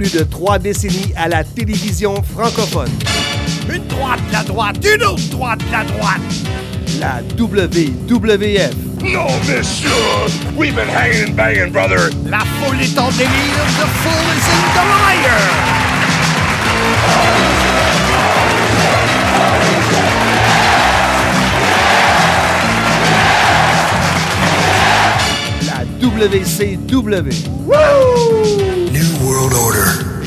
plus de trois décennies à la télévision francophone. Une droite, la droite, une autre droite, la droite. La WWF. No, monsieur! We've been hanging and banging, brother. La foule est en délire, the fool is in the liar. La WCW. New World Order.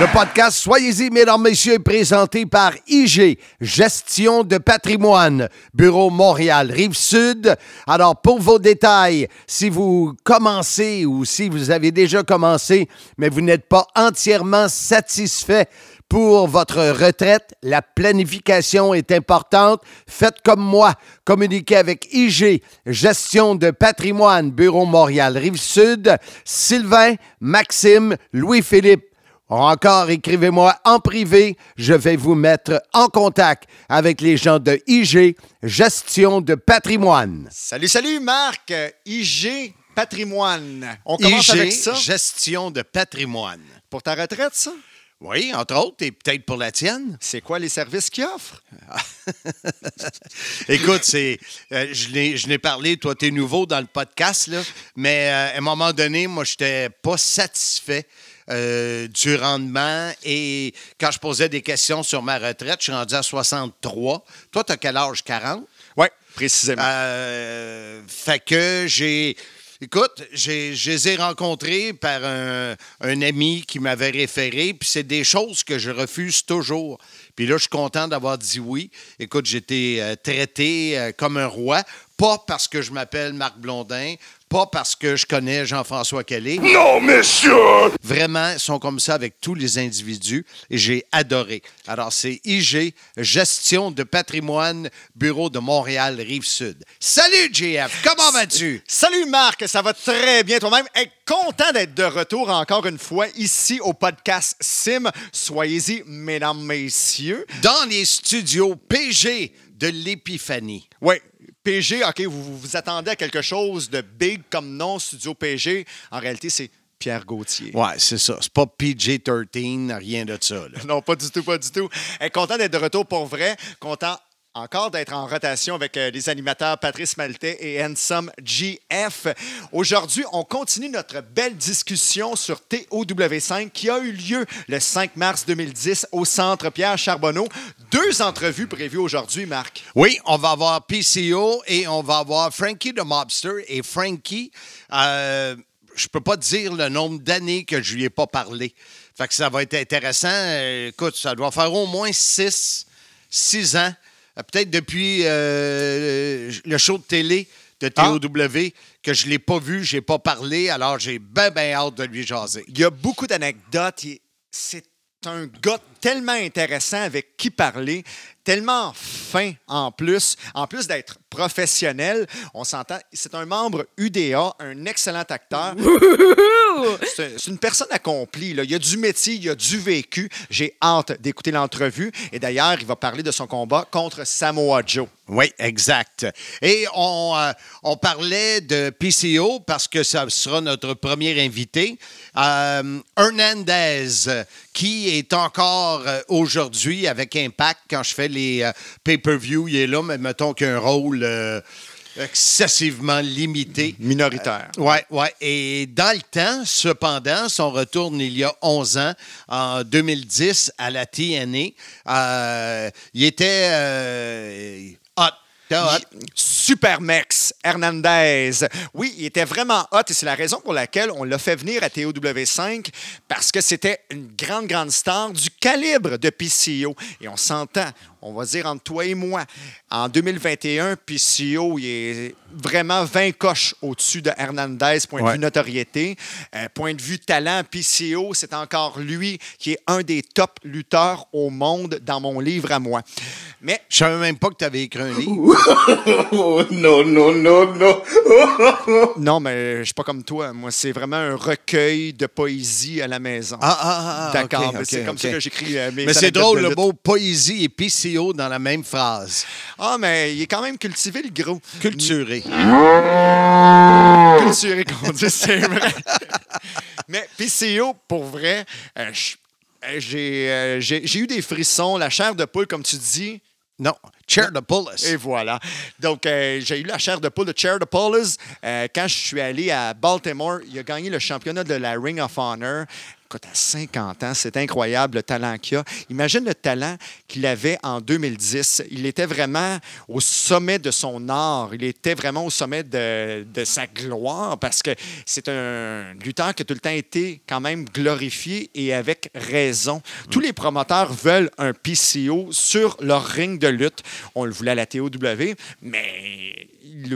Le podcast Soyez-y, mesdames, messieurs, est présenté par IG, Gestion de patrimoine, Bureau Montréal, Rive-Sud. Alors, pour vos détails, si vous commencez ou si vous avez déjà commencé, mais vous n'êtes pas entièrement satisfait pour votre retraite, la planification est importante. Faites comme moi. Communiquez avec IG, Gestion de patrimoine, Bureau Montréal, Rive-Sud, Sylvain, Maxime, Louis-Philippe. Encore, écrivez-moi en privé. Je vais vous mettre en contact avec les gens de IG, Gestion de patrimoine. Salut, salut, Marc. Euh, IG Patrimoine. On commence IG, avec ça? Gestion de patrimoine. Pour ta retraite, ça? Oui, entre autres, et peut-être pour la tienne. C'est quoi les services qu'ils offrent? Écoute, c'est, euh, je l'ai je n'ai parlé, toi, tu es nouveau dans le podcast, là, mais euh, à un moment donné, moi, je n'étais pas satisfait euh, du rendement et quand je posais des questions sur ma retraite, je suis rendu à 63. Toi, tu as quel âge? 40? Oui, précisément. Euh, fait que j'ai. Écoute, j'ai- je les ai rencontrés par un, un ami qui m'avait référé, puis c'est des choses que je refuse toujours. Puis là, je suis content d'avoir dit oui. Écoute, j'ai été euh, traité euh, comme un roi, pas parce que je m'appelle Marc Blondin, pas parce que je connais Jean-François Kelly. No, monsieur! Vraiment, ils sont comme ça avec tous les individus et j'ai adoré. Alors, c'est IG, Gestion de patrimoine, Bureau de Montréal, Rive-Sud. Salut, JF, comment vas-tu? Salut, Marc. Ça va très bien toi-même. Hey, content d'être de retour encore une fois ici au podcast Sim. Soyez-y, mesdames, messieurs. Dans les studios PG de l'Épiphanie. Oui. PG, OK, vous vous vous attendez à quelque chose de big comme nom, Studio PG. En réalité, c'est Pierre Gauthier. Ouais, c'est ça. C'est pas PG-13, rien de ça. là. Non, pas du tout, pas du tout. Hey, content d'être de retour pour vrai. Content encore d'être en rotation avec euh, les animateurs Patrice Maltais et Handsome GF. Aujourd'hui, on continue notre belle discussion sur TOW5 qui a eu lieu le 5 mars 2010 au Centre Pierre Charbonneau. Deux entrevues prévues aujourd'hui, Marc. Oui, on va avoir PCO et on va avoir Frankie the Mobster. Et Frankie, euh, je peux pas dire le nombre d'années que je lui ai pas parlé. Fait que ça va être intéressant. Euh, écoute, ça doit faire au moins six, six ans. Euh, Peut-être depuis euh, le show de télé de Ah. TOW que je l'ai pas vu, j'ai pas parlé. Alors, j'ai bien, bien hâte de lui jaser. Il y a beaucoup d'anecdotes. C'est un gars tellement intéressant avec qui parler, tellement fin en plus. En plus d'être professionnel, on s'entend, c'est un membre UDA, un excellent acteur. C'est une personne accomplie. Il y a du métier, il y a du vécu. J'ai hâte d'écouter l'entrevue. Et d'ailleurs, il va parler de son combat contre Samoa Joe. Oui, exact. Et on, euh, parlait de PCO parce que ça sera notre premier invité. Euh, Hernandez, qui est encore euh, aujourd'hui avec Impact quand je fais les pay-per-view, il est là, mais mettons qu'il a un rôle excessivement limité. Minoritaire. Oui, oui. Et dans le temps, cependant, si on retourne il y a 11 ans, en 2010, à la TNA, euh, il était euh, hot. Hot? Supermex Hernandez. Oui, il était vraiment hot et c'est la raison pour laquelle on l'a fait venir à TOW5 parce que c'était une grande, grande star du calibre de PCO. Et on s'entend, on va dire entre toi et moi, en 2021, PCO, il est vraiment 20 coches au-dessus de Hernandez, point de Ouais. vue notoriété. Euh, point de vue talent, PCO, c'est encore lui qui est un des top lutteurs au monde dans mon livre à moi. Mais Je savais même pas que tu avais écrit un livre. Oh, no, no, no, no. non, mais je suis pas comme toi. Moi, c'est vraiment un recueil de poésie à la maison. Ah, ah, ah, D'accord, ok, mais ok, c'est comme ça que j'écris euh, mes Mais c'est drôle, le mot poésie et PCO dans la même phrase. Ah, mais il est quand même cultivé, le gros. Culturé. Culturé, qu'on dit, c'est vrai. mais PCO, pour vrai, euh, euh, j'ai euh, j'ai- eu des frissons, la chair de poule, comme tu dis. Non, Chair de Pullis. Et voilà. Donc, euh, j'ai eu la chair de poule de Chair de Paulus. Euh, quand je suis allé à Baltimore, il a gagné le championnat de la Ring of Honor. Écoute, à 50 ans, c'est incroyable le talent qu'il a. Imagine le talent qu'il avait en 2010. Il était vraiment au sommet de son art. Il était vraiment au sommet de, de sa gloire parce que c'est un lutteur qui a tout le temps été quand même glorifié et avec raison. Tous les promoteurs veulent un PCO sur leur ring de lutte. On le voulait à la TOW, mais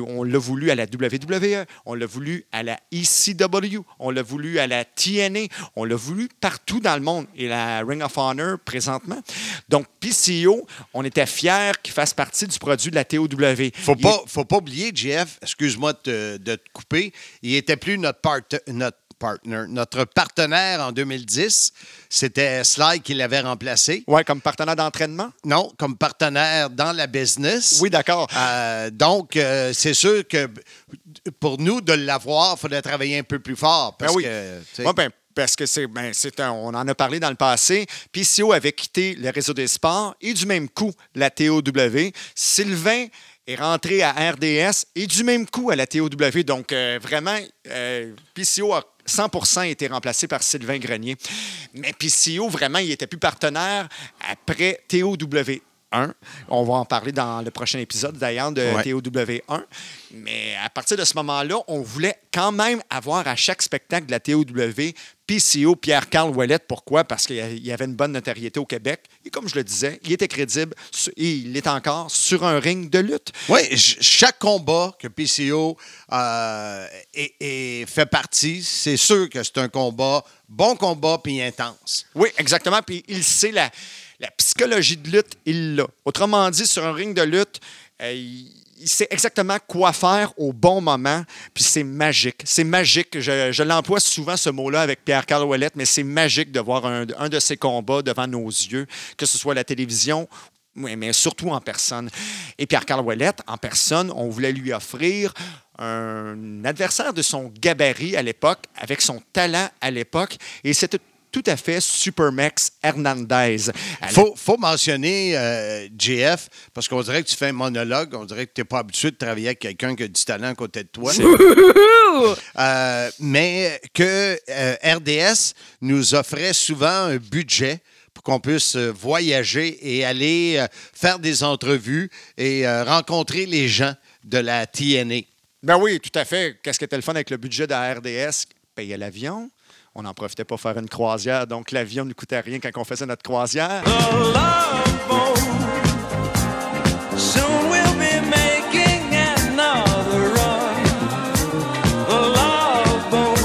on l'a voulu à la WWE, on l'a voulu à la ECW, on l'a voulu à la TNA, on l'a voulu partout dans le monde et la Ring of Honor présentement. Donc, PCO, on était fiers qu'il fasse partie du produit de la TOW. Faut Il pas, faut pas oublier, Jeff, excuse-moi de te, de te couper, il était plus notre, part- notre partner, notre partenaire en 2010. C'était Sly qui l'avait remplacé. Ouais, comme partenaire d'entraînement? Non, comme partenaire dans la business. Oui, d'accord. Euh, donc, euh, c'est sûr que pour nous, de l'avoir, il faudrait travailler un peu plus fort. Parce Ben oui. que, Ouais, ben, parce que c'est, ben, c'est un- on en a parlé dans le passé. PCO avait quitté le réseau des sports et du même coup, la TOW. Sylvain est rentré à RDS et du même coup à la TOW. Donc, euh, vraiment, euh, PCO a 100% été remplacé par Sylvain Grenier. Mais PCO, vraiment, il n'était plus partenaire après TOW. 1. On va en parler dans le prochain épisode d'ailleurs de Ouais. TOW1. Mais à partir de ce moment-là, on voulait quand même avoir à chaque spectacle de la TOW PCO Pierre-Carl Ouellette. Pourquoi? Parce qu'il y avait une bonne notoriété au Québec. Et comme je le disais, il était crédible et il est encore sur un ring de lutte. Oui, ch- chaque combat que PCO euh, est- est- fait partie, c'est sûr que c'est un combat, bon combat puis intense. Oui, exactement. Puis il sait la, la psychologie de lutte, il l'a. Autrement dit, sur un ring de lutte, euh, il, sait exactement quoi faire au bon moment. Puis c'est magique. C'est magique. Je, l'emploie souvent ce mot-là avec Pierre-Carl Ouellette, mais c'est magique de voir un, de ses combats devant nos yeux, que ce soit à la télévision. Mais surtout en personne. Et Pierre-Carl Ouellette, en personne, on voulait lui offrir un adversaire de son gabarit à l'époque, avec son talent à l'époque. Et c'était tout à fait Supermax Hernandez. À faut, faut mentionner euh, JF, parce qu'on dirait que tu fais un monologue, on dirait que tu n'es pas habitué de travailler avec quelqu'un qui a du talent à côté de toi. Euh, mais que euh, RDS nous offrait souvent un budget pour qu'on puisse voyager et aller euh, faire des entrevues et euh, rencontrer les gens de la TNA. Ben oui, tout à fait. Qu'est-ce qui était le fun avec le budget de la RDS? Payer l'avion. On n'en profitait pas pour faire une croisière, donc l'avion ne coûtait rien quand on faisait notre croisière. Soon we'll be making another run. The love boat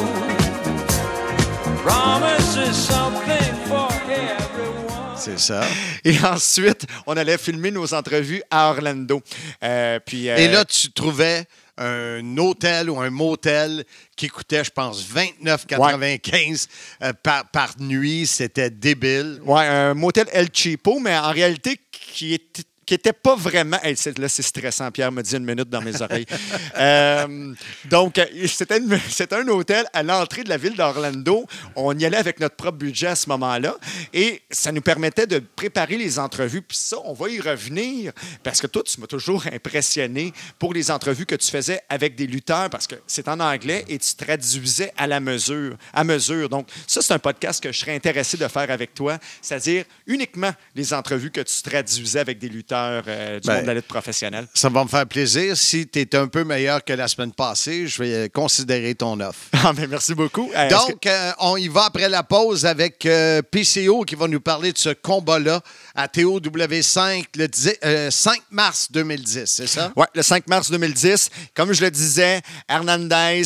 promises something for everyone. C'est ça. Et ensuite, on allait filmer nos entrevues à Orlando. Euh, puis, euh, Et là, tu trouvais un hôtel ou un motel qui coûtait, je pense, 29,95 euh, par, par nuit. C'était débile. Ouais, un motel El Cheapo, mais en réalité, qui était qui n'était pas vraiment. Hey, là, c'est stressant. Pierre me dit une minute dans mes oreilles. Euh, donc, c'était un hôtel à l'entrée de la ville d'Orlando. On y allait avec notre propre budget à ce moment-là. Et ça nous permettait de préparer les entrevues. Puis ça, on va y revenir. Parce que toi, tu m'as toujours impressionné pour les entrevues que tu faisais avec des lutteurs, parce que c'est en anglais et tu traduisais à la mesure. À mesure. Donc, ça, c'est un podcast que je serais intéressé de faire avec toi, c'est-à-dire uniquement les entrevues que tu traduisais avec des lutteurs. Euh, du Ben. monde de la lutte professionnelle. Ça va me faire plaisir. Si tu es un peu meilleur que la semaine passée, je vais considérer ton offre. Ah, mais merci beaucoup. Euh, que- Donc, euh, on y va après la pause avec PCO qui va nous parler de ce combat-là à TOW5 le 10 euh, 5 mars 2010, c'est ça? Ouais, le 5 mars 2010. Comme je le disais, Hernandez,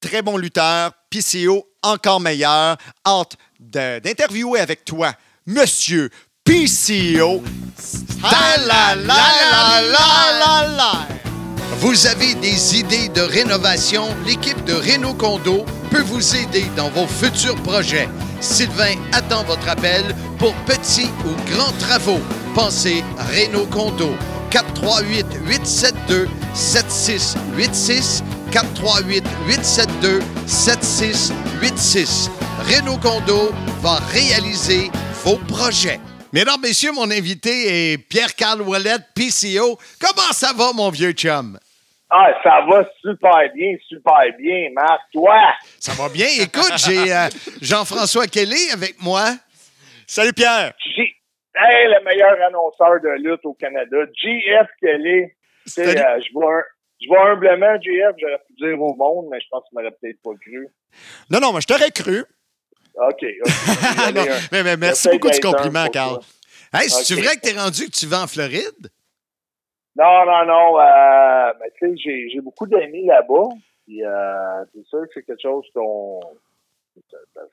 très bon lutteur. PCO, encore meilleur. Hâte d'interviewer avec toi, monsieur PCO. La la la la la la! Vous avez des idées de rénovation? L'équipe de Renault Condo peut vous aider dans vos futurs projets. Sylvain attend votre appel pour petits ou grands travaux. Pensez Renault Condo. 438 872 7686 438 872 7686 Renault Condo va réaliser vos projets. Mesdames, Messieurs, mon invité est Pierre-Carl Ouellette, PCO. Comment ça va, mon vieux chum? Ah, ça va super bien, super bien, Marc. Toi? Ça va bien. Écoute, j'ai euh, Jean-François Kelly avec moi. Salut Pierre! J- Hey, le meilleur annonceur de lutte au Canada, JF Kelly. Tu Salut. euh, je vois un- je vois humblement JF, j'aurais pu dire au monde, mais je pense qu'il m'aurait peut-être pas cru. Non, non, moi je t'aurais cru. OK. Ah, non, mais, mais merci beaucoup du compliment, Carl. Hey, c'est-tu Ok. vrai que t'es rendu que tu vas en Floride? Non, non, non. Euh, mais tu sais, j'ai, beaucoup d'amis là-bas. Puis, euh, c'est sûr que c'est quelque chose qu'on.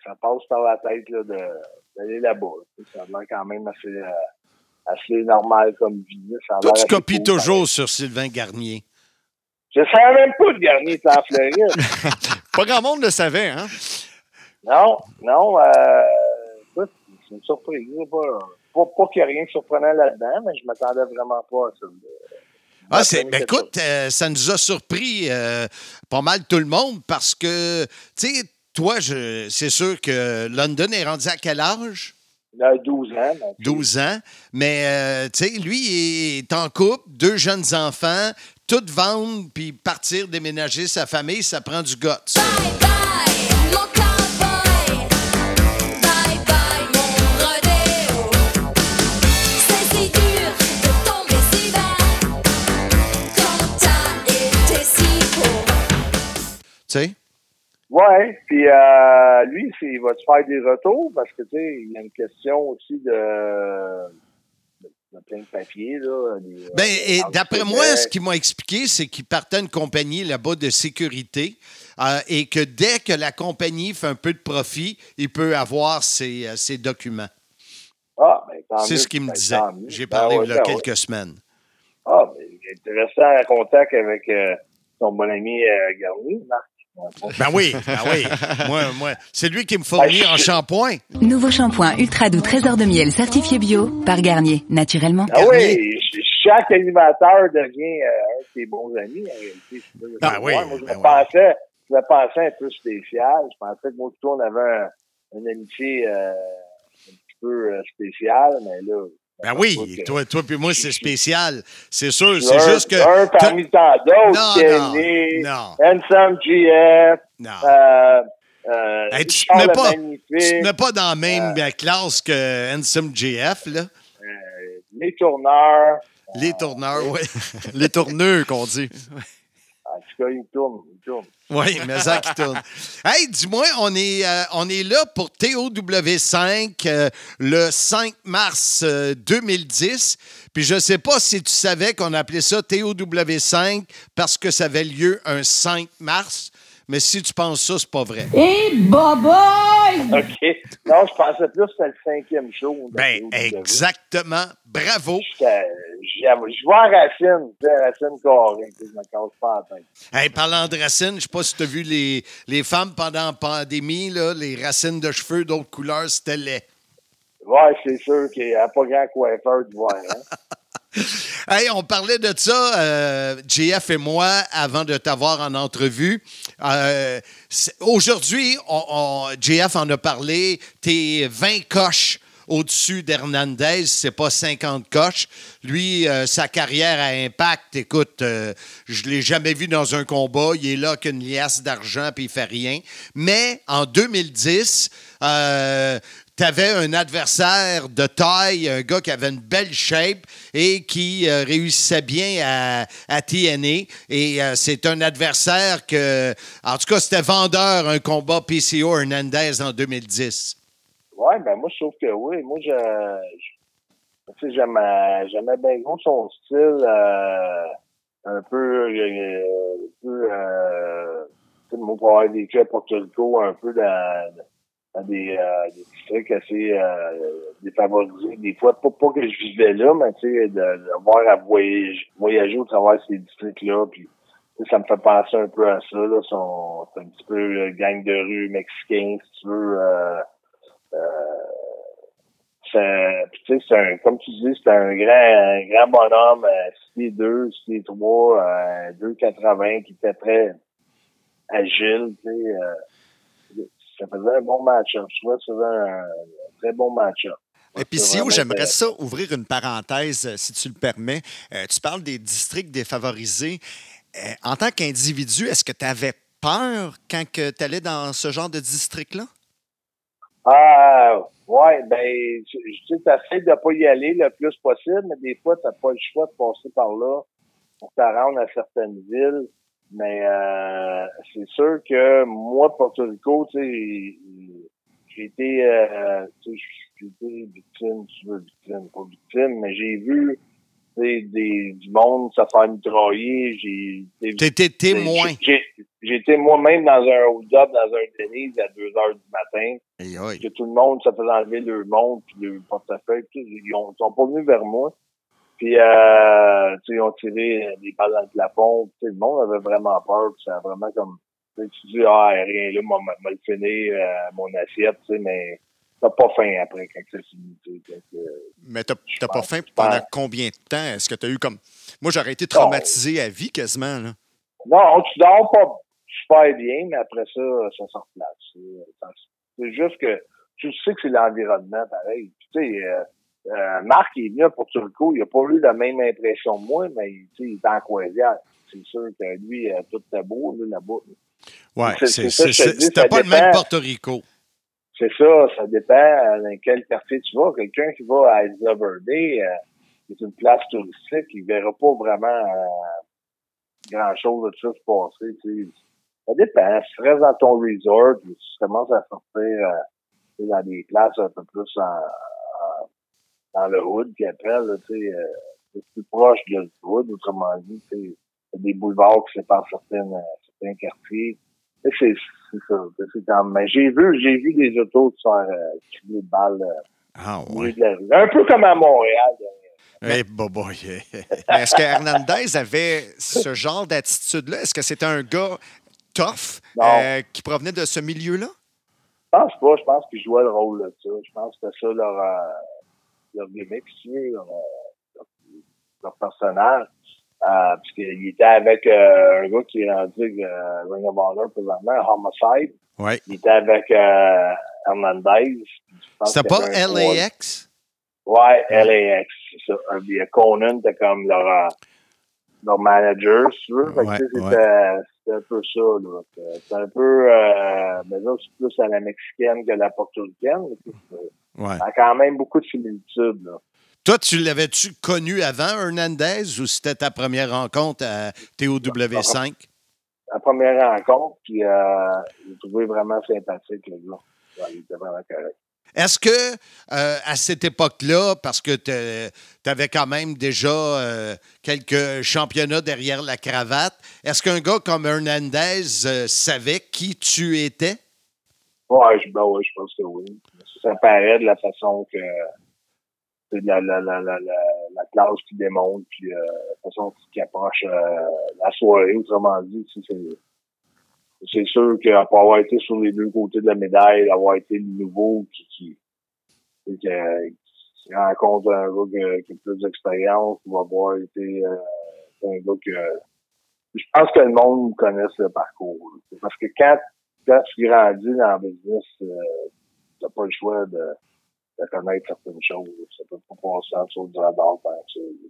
Ça, passe par la tête d'aller là-bas. Tu Ça a l'air quand même assez, euh, assez normal comme vie. Ça Toi, tu copies cool, toujours sur Sylvain Garnier. Je savais même pas que Garnier était en Floride. Pas grand monde le savait, hein? Non, non. Euh, écoute, c'est une surprise. Pas, pas, pas qu'il y a rien de surprenant là-dedans, mais je m'attendais vraiment pas à ça. Ah, c'est, ben, écoute, euh, ça nous a surpris euh, pas mal tout le monde parce que, tu sais, toi, je, c'est sûr que London est rendu à quel âge? Il a 12 ans. donc, 12 ans. Mais, euh, tu sais, lui, il est en couple, deux jeunes enfants, tout vendre puis partir déménager sa famille, ça prend du guts. Bye bye, Tu sais? Ouais, puis euh, lui, il va se faire des retours parce que, tu sais, il y a une question aussi de, plein de papiers, là. des- Ben, et d'après moi, ce qu'il m'a expliqué, c'est qu'il partait une compagnie là-bas de sécurité euh, et que dès que la compagnie fait un peu de profit, il peut avoir ses, euh, ses documents. Ah, ben, C'est ce qu'il me ben, disait. J'ai Ben parlé ouais, il y a quelques ouais. semaines. Ah, ben, il est intéressant en contact avec euh, son bon ami euh, Garnier, Marc. Ben oui, ben oui. moi, moi, c'est lui qui me fournit en je- shampoing. Nouveau shampoing ultra doux trésor de miel certifié bio par Garnier, naturellement. Ah Garnier. oui, ch- chaque animateur devient euh, un de ses bons amis, en réalité. Ça, Ben je oui. Moi, je ben me pensais, je me pensais un peu spécial. Je pensais que moi, plutôt, on avait un, une amitié euh, un petit peu euh, spéciale, mais là... Ben oui, toi, toi puis moi, c'est spécial. C'est sûr, Un- c'est juste que... Un parmi tant Non, d'autres, Kenny, non, Handsome GF, non. euh, euh, Hey, tu te Charles mets pas- Magnifique, Tu ne mets pas dans la même euh, classe que Handsome JF, là? euh, les tourneurs. Les tourneurs, oui. Les tourneux qu'on dit. En tout cas. Oui, mais ça qui tourne. Hey, dis-moi, on est, euh, on est là pour TOW5 euh, le 5 mars euh, 2010. Puis je ne sais pas si tu savais qu'on appelait ça TOW5 parce que ça avait lieu un 5 mars. Mais si tu penses ça, c'est pas vrai. OK. Non, je pensais plus que c'était le cinquième show. de Ben, exactement. Bravo. J'étais- j'avoue, Je vois Racine, tu sais, Racine carré, tu sais, je me casse pas la tête. Hey, parlant de racines, je ne sais pas si tu as vu les, les femmes pendant la pandémie, là, les racines de cheveux d'autres couleurs, c'était laid. Ouais, c'est sûr qu'il n'y a pas grand coiffeur de voir. Hein? Hey, on parlait de ça, euh, JF et moi, avant de t'avoir en entrevue. Euh, Aujourd'hui, on, JF en a parlé, t'es 20 coches au-dessus d'Hernandez, c'est pas 50 coches. Lui, euh, sa carrière à impact, écoute, euh, je l'ai jamais vu dans un combat. Il est là qu'une liasse d'argent puis il fait rien. Mais en 2010, euh, tu avais un adversaire de taille, un gars qui avait une belle shape et qui euh, réussissait bien à, à TNA. Et euh, c'est un adversaire que, en tout cas, c'était vendeur, un combat PCO Hernandez en 2010. Ouais, ben moi, je trouve que oui. Moi, je, je- tu sais, j'aimais, j'aimais bien gros son style, euh, un peu, euh, un peu, euh, sais, moi, pour avoir vécu à Porto Rico, un peu dans, des, euh, des districts assez euh, défavorisés. Des fois, pas, pas que je vivais là, mais tu sais, de, de voir à voyager, voyager au travers de ces districts-là, puis ça me fait penser un peu à ça, là. Son, c'est un petit peu euh, gang de rue mexicain, si tu veux. Euh, c'est- tu sais, c'est un, comme tu dis, c'est un grand, un grand bonhomme, euh, 6 2, 6 3, euh, 2,80, qui était très agile, tu sais. euh, ça faisait un bon match-up. Je trouvais que ça faisait un, très bon match-up. Et puis, Sio, j'aimerais ça ouvrir une parenthèse, euh, si tu le permets. Euh, tu parles des districts défavorisés. Euh, en tant qu'individu, est-ce que tu avais peur quand tu allais dans ce genre de district-là? Ah, ouais, ben, je sais, de pas y aller le plus possible, mais des fois, t'as pas le choix de passer par là pour te rendre à certaines villes. Mais euh, c'est sûr que moi, Porto Rico, tu sais, j'ai été, euh, tu sais, j'ai été victime, tu veux, victime, pas victime, mais j'ai vu tu sais, des, du monde se faire mitrailler. J'ai T'étais témoin. été moi-même dans un hold-up, dans un Denise à 2 heures du matin que tout le monde se faisait enlever leur montre puis leur portefeuille. tout. Ils ont, ils sont pas venus vers moi. Puis, euh, tu sais, ils ont tiré des balles dans le plafond. Tu sais, le monde avait vraiment peur. Ça a vraiment comme... Tu dis, ah, rien là, m'a le fini, euh, mon assiette, tu sais, mais t'as pas faim après quand c'est fini. euh, Mais t'as t'as pas faim pendant combien de temps? Est-ce que tu as eu comme. Moi, j'aurais été traumatisé à vie quasiment. Là. Non, tu dors pas super bien, mais après ça, ça se replace. C'est- C'est juste que tu sais que c'est l'environnement pareil. Tu sais, euh, Marc il est venu à Porto Rico, il a pas eu la même impression que moi, mais tu sais, il est en croisière. C'est sûr que lui, euh, tout était beau là-bas. C'est- c'est- c'est c'est- c'est- dis, c'était pas le même Porto Rico. C'est ça, ça dépend dans quel quartier tu vas. Quelqu'un qui va à Isla Verde, euh, qui est une place touristique, il verra pas vraiment euh, grand-chose de ça se passer. tu sais. Ça dépend. Si tu restes dans ton resort, tu commences à sortir euh, dans des places un peu plus en- dans le hood, puis après, là, tu sais, euh, c'est plus proche de le hood, autrement dit, tu sais, des boulevards qui séparent certaines, euh, certains quartiers. C'est ça. c'est quand même- Mais j'ai vu, j'ai vu des autos se faire euh, tirer de balles euh, Ah, au ouais. milieu de la rue. Un peu comme à Montréal. là. Eh, boboy. Mais Est-ce que Hernandez avait ce genre d'attitude-là? Est-ce que c'était un gars tough euh, qui provenait de ce milieu-là? Je pense pas. Je pense qu'ils jouaient le rôle de ça. Je pense que c'était ça leur, leur gimmick, si tu veux, leur, euh, leur, leur personnage. Euh, parce qu'il était avec euh, un gars qui est rendu euh, Ring of Honor présentement, Homicide. Ouais. Il était avec euh, Hernandez. C'était y pas LAX? Ouais, LAX, ça. Puis, euh, Conan était comme leur, leur manager, si tu veux. Ouais, c'était c'était un peu ça. C'était- C'était un peu, mais là, c'est plus à la mexicaine que la portoricaine. Ouais. Ça a quand même beaucoup de similitudes, là. Toi, tu l'avais-tu connu avant Hernandez ou c'était ta première rencontre à TOW5? La première rencontre, puis euh, j'ai trouvé vraiment sympathique, le gars. Ouais, il était vraiment correct. Est-ce que euh, à cette époque-là, parce que tu avais quand même déjà euh, quelques championnats derrière la cravate, est-ce qu'un gars comme Hernandez euh, savait qui tu étais? Je, ben ouais, je pense que oui. Ça paraît de la façon que la, la, la, la, la, la classe qui démontre, puis euh, la façon qui approche euh, la soirée, autrement dit, c'est c'est sûr qu'après avoir été sur les deux côtés de la médaille, d'avoir été le nouveau qui, qui, qui, rencontre un gars qui, a plus d'expérience, ou avoir été euh, un gars que je pense que le monde connaisse le parcours. Parce que quand quand tu grandis dans le business, t'as pas le choix de, de connaître certaines choses. Ça peut pas passer en dessous du radar.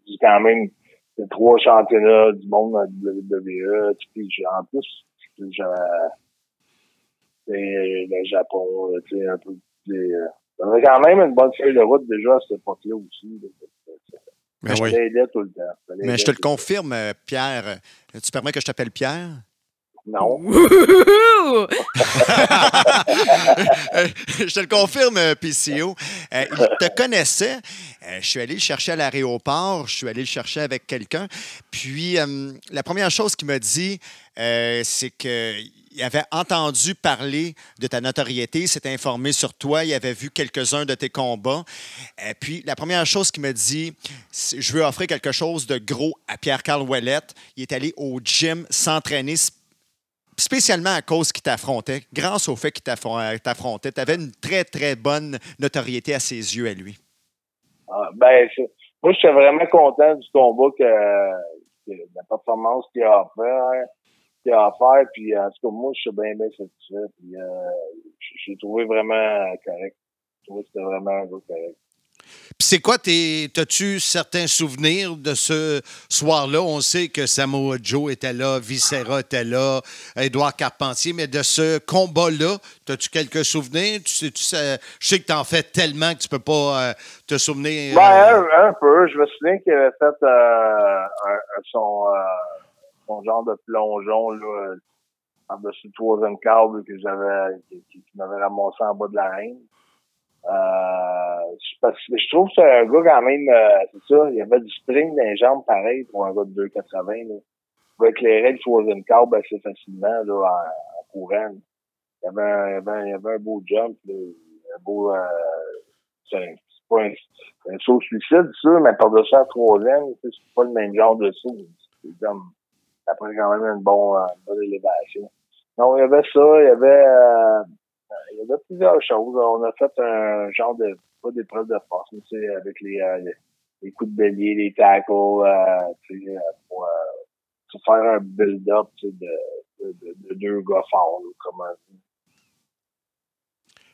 y a quand même les trois championnats du monde dans la WWE. Puis en plus, c'est le Japon, tu sais, un peu des, euh, J'avais quand même une bonne feuille de route déjà à cette époque-là aussi. Ben Je oui. tout le temps. Mais je te le confirme, euh, Pierre. euh, Tu permets que je t'appelle Pierre? Non. Je te le confirme, euh, PCO. Euh, il te connaissait. Euh, je suis allé le chercher à l'aéroport. Je suis allé le chercher avec quelqu'un. Puis, euh, la première chose qu'il m'a dit, c'est qu'il avait entendu parler de ta notoriété, il s'était informé sur toi, il avait vu quelques-uns de tes combats. Et puis, la première chose qu'il m'a dit, c'est, je veux offrir quelque chose de gros à Pierre-Carl Ouellette. Il est allé au gym s'entraîner spécialement à cause qu'il t'affrontait, grâce au fait qu'il t'affron- t'affrontait. Tu avais une très, très bonne notoriété à ses yeux, à lui. Ah, ben, c'est- moi, j'étais vraiment content du combat que, la performance qu'il a offert. Qu'il a offert, puis en tout cas, moi, je suis bien, bien satisfait. Puis, euh, j'ai trouvé vraiment correct. Je trouvais que c'était vraiment un gars correct. Puis c'est quoi, tes- t'as-tu certains souvenirs de ce soir-là? On sait que Samoa Joe était là, Viscera était là, Édouard Carpentier, mais de ce combat-là, t'as-tu quelques souvenirs? Je sais que t'en fais tellement que tu peux pas euh, te souvenir. Ben, euh, un, un peu. Je me souviens qu'il avait fait euh, son, genre de plongeon euh, par-dessus le troisième câble que j'avais qui- qui m'avait ramassé en bas de la reine. Euh, je, trouve que c'est un gars quand même, euh, c'est ça, il avait du spring dans les jambes pareil pour un gars de 2,80. là. Il pouvait éclairer le troisième câble assez facilement là, en, courant. Il y avait avait un, avait un beau jump, là, un beau... Euh, c'est pas un, un saut suicide, sûr, mais par-dessus la troisième, c'est pas le même genre de saut. C'est comme, ça prend quand même une, bon, euh, une bonne élévation. Non, il y avait ça, il y avait, euh, il y avait plusieurs choses. On a fait un genre de, pas d'épreuve de force, mais tu avec les, euh, les, coups de bélier, les tackles, euh, tu sais, euh, pour, euh, se faire un build-up, de, de, de, de deux gars forts, comme dit.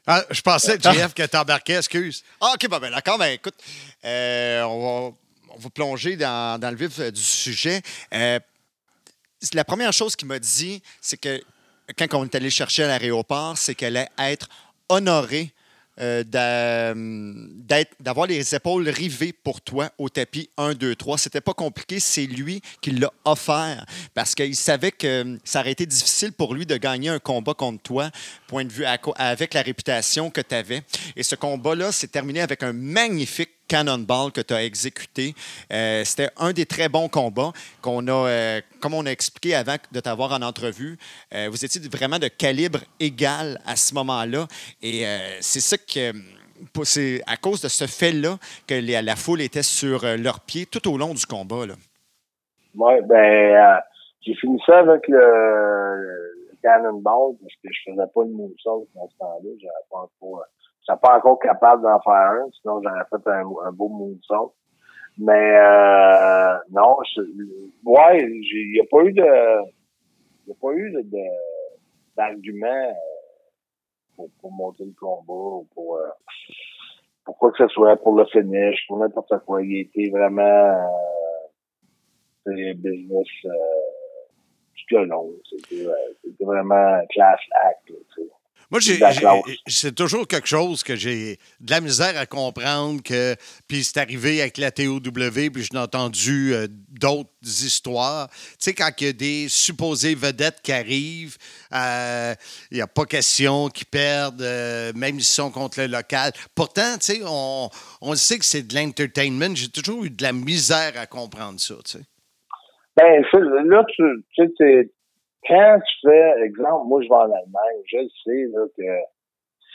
ah, je pensais, JF, que t'embarquais, excuse. Ah, OK, ben, ben, d'accord. Ben, écoute, on, va, on va plonger dans, dans le vif du sujet. La première chose qu'il m'a dit, c'est que quand on est allé chercher à l'aéroport, c'est qu'elle allait être honorée euh, d'être- d'avoir les épaules rivées pour toi au tapis 1, 2, 3. C'était pas compliqué, c'est lui qui l'a offert parce qu'il savait que ça aurait été difficile pour lui de gagner un combat contre toi, point de vue avec la réputation que tu avais. Et ce combat-là s'est terminé avec un magnifique cannonball que tu as exécuté. Euh, C'était un des très bons combats qu'on a, euh, comme on a expliqué avant de t'avoir en entrevue, euh, vous étiez vraiment de calibre égal à ce moment-là. Et c'est ça que. C'est à cause de ce fait-là que la foule était sur leurs pieds tout au long du combat. Ouais, ben, j'ai fini ça avec le, le Cannonball parce que je faisais pas de moonsault dans ce temps-là. J'avais pas encore, j'étais pas encore capable d'en faire un, sinon j'aurais fait un, un beau moonsault. Mais, euh, non, je, ouais, il y a pas eu de, il a pas eu de, d'argument euh, pour, pour monter le combat ou pour, euh, pour quoi que ce soit, pour le finish, pour n'importe quoi. Il était vraiment, euh, business euh, tout le long. C'était euh, c'était vraiment class act. là. Moi, j'ai, c'est toujours quelque chose que j'ai de la misère à comprendre que puis c'est arrivé avec la TOW puis j'ai entendu euh, d'autres histoires. Tu sais quand il y a des supposées vedettes qui arrivent, euh, il n'y a pas question qu'ils perdent euh, même s'ils sont contre le local. Pourtant, tu sais on, on sait que c'est de l'entertainment, j'ai toujours eu de la misère à comprendre ça, tu sais. Ben, là, tu, tu sais, quand tu fais, exemple, moi, je vais en Allemagne, je le sais, là, que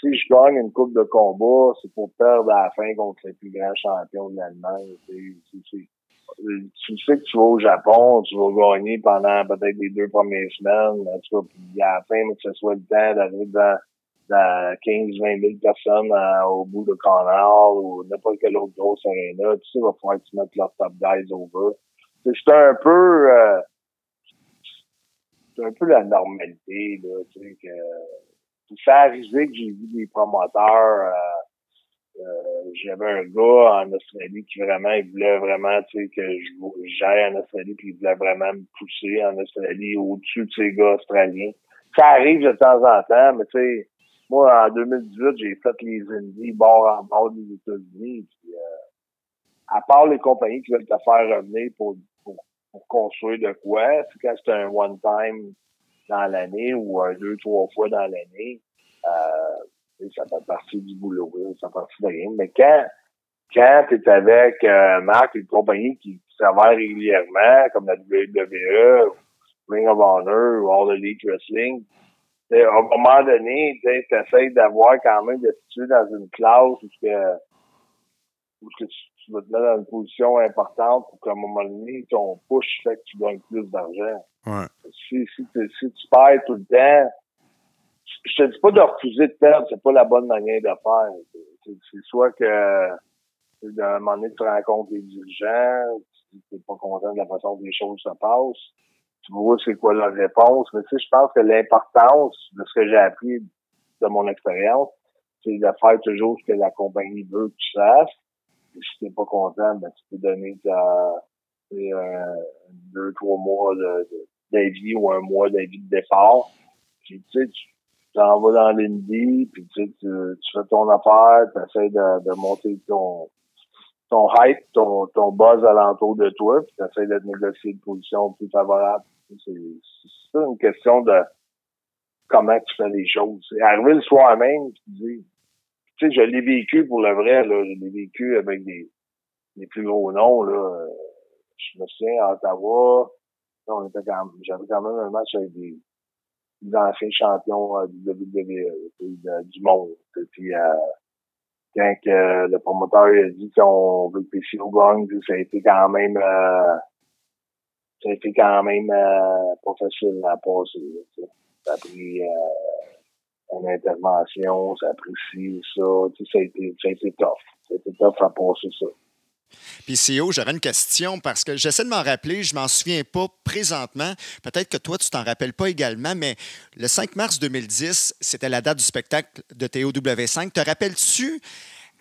si je gagne une coupe de combat, c'est pour perdre à la fin contre les plus grands champions de l'Allemagne. tu sais, que tu vas au Japon, tu vas gagner pendant peut-être les deux premières semaines, en tout cas, puis à la fin, que ce soit le temps d'arriver dans, dans 15-20 000 personnes au bout de Canard ou n'importe quelle autre grosse arena, tu sais, il va falloir que tu mettes leurs top guys over. C'est un peu euh, c'est un peu la normalité, là, tu sais, que puis ça arrivé que j'ai vu des promoteurs euh, euh, j'avais un gars en Australie qui vraiment il voulait vraiment tu sais que j'aille en Australie puis il voulait vraiment me pousser en Australie au-dessus de ces gars australiens. Ça arrive de temps en temps, mais tu sais, moi, en 2018, j'ai fait les Indies bord en bord des États-Unis. Euh, à part les compagnies qui veulent te faire revenir pour, pour, construire de quoi, c'est quand c'est un one-time dans l'année ou un deux, trois fois dans l'année, euh, ça fait partie du boulot, ça fait partie de rien. Mais quand, quand tu es avec euh, Marc, une compagnie qui, qui s'avère régulièrement, comme la WWE, Ring of Honor ou All Elite Wrestling, à un moment donné, tu essaies d'avoir quand même de situer dans une classe où, que, où que tu, tu vas te mettre dans une position importante pour qu'à un moment donné, ton push fait que tu gagnes plus d'argent. Ouais. Si, si, tu- si tu perds tout le temps, je te dis pas de refuser de perdre, c'est pas la bonne manière de faire. C'est- soit que à un moment donné, tu rencontres les dirigeants, tu n'es pas content de la façon dont les choses se passent, tu vois c'est quoi leur réponse. Mais tu sais, je pense que l'importance de ce que j'ai appris de mon expérience, c'est de faire toujours ce que la compagnie veut que tu fasses. Si t'es pas content, ben, tu peux donner ta, un- deux, trois mois de- de- d'avis ou un mois d'avis de départ. Tu sais, tu t'en vas dans l'Indie, puis tu, sais, tu, fais ton affaire, tu essaies de, de monter ton, ton hype, ton, ton buzz alentour de toi, puis tu essaies de négocier une position plus favorable. C'est une question de comment tu fais les choses. C'est arrivé le soir même, tu dis, tu sais, je l'ai vécu pour le vrai, là, je l'ai vécu avec des, des plus gros noms, là. Euh, Je me souviens, à Ottawa, on était quand j'avais quand même un match avec des, des anciens champions euh, du WWE, du monde. Puis, euh, quand que le promoteur a dit qu'on veut que PCO gagne, ça a été quand même, euh, ça a été quand même euh, pas facile à passer. là. Ça a pris euh, une intervention, ça a pris ci, ça. Tu ça a été, ça a tough. Ça a été tough à passer ça. Puis CEO, j'aurais une question parce que j'essaie de m'en rappeler, je m'en souviens pas présentement. Peut-être que toi, tu t'en rappelles pas également, mais le 5 mars 2010, c'était la date du spectacle de TOW5. Te rappelles-tu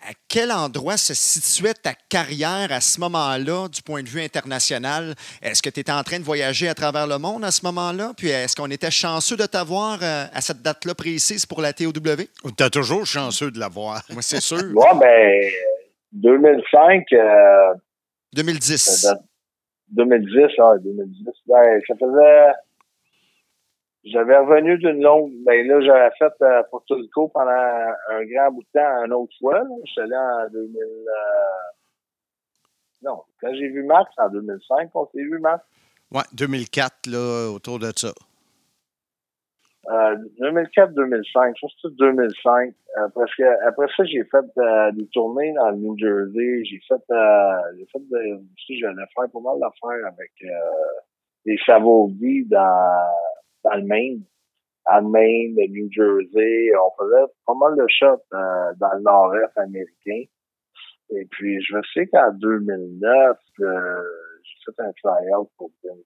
à quel endroit se situait ta carrière à ce moment-là, du point de vue international? Est-ce que tu étais en train de voyager à travers le monde à ce moment-là? Puis est-ce qu'on était chanceux de t'avoir euh, à cette date-là précise pour la TOW? T'as toujours chanceux de l'avoir? Moi, c'est sûr. Ouais, ben, 2005, euh, 2010. ça date- 2010, ah, 2010, ben, ça faisait, j'avais revenu d'une longue, ben là, j'avais fait euh, Porto Rico pendant un grand bout de temps, une autre fois, là. J'étais allé en 2000, euh, non, quand j'ai vu Max, en 2005, on s'est vu, Max. Ouais, 2004, là, autour de ça. Euh, 2004-2005, je pense que c'est 2005. Euh, parce que après ça, j'ai fait euh, des tournées dans le New Jersey. J'ai fait, euh, j'ai fait de, j'allais faire pas mal d'affaires avec euh, des favoris dans, dans le New Jersey. On faisait pas mal de shots euh, dans le nord-est américain. Et puis, je sais qu'en 2009, euh, j'ai fait un try-out pour Vince.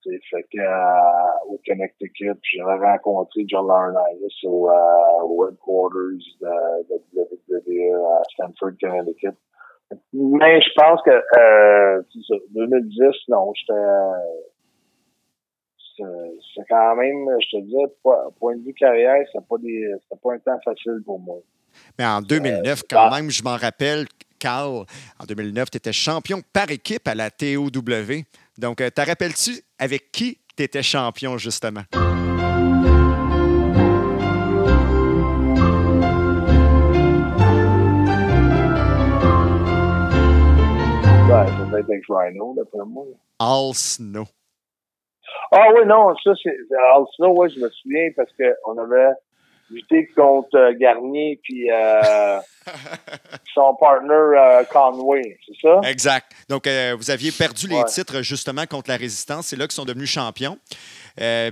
T'sais, fait que, euh, au Connecticut, j'avais rencontré John Laurinaitis au, euh, au headquarters de, de WWE à Stanford, Connecticut. Mais je pense que euh, c'est ça, 2010, non, j'étais c'est- quand même, je te dis, po- point de vue carrière, c'était pas des pas un temps facile pour moi. Mais en 2009, quand même, je m'en rappelle, Carl, en 2009, tu étais champion par équipe à la TOW. Donc, euh, te rappelles-tu avec qui tu étais champion, justement? Ouais, ça devait être avec Rhino, d'après moi. All Snow. Ah oui, non, ça, c'est c'est- Al Snow, ouais, je me souviens parce qu'on avait lutté contre euh, Garnier puis euh, son partner euh, Conway, c'est ça? Exact. Donc, euh, vous aviez perdu les Ouais. titres justement contre la Résistance. C'est là qu'ils sont devenus champions.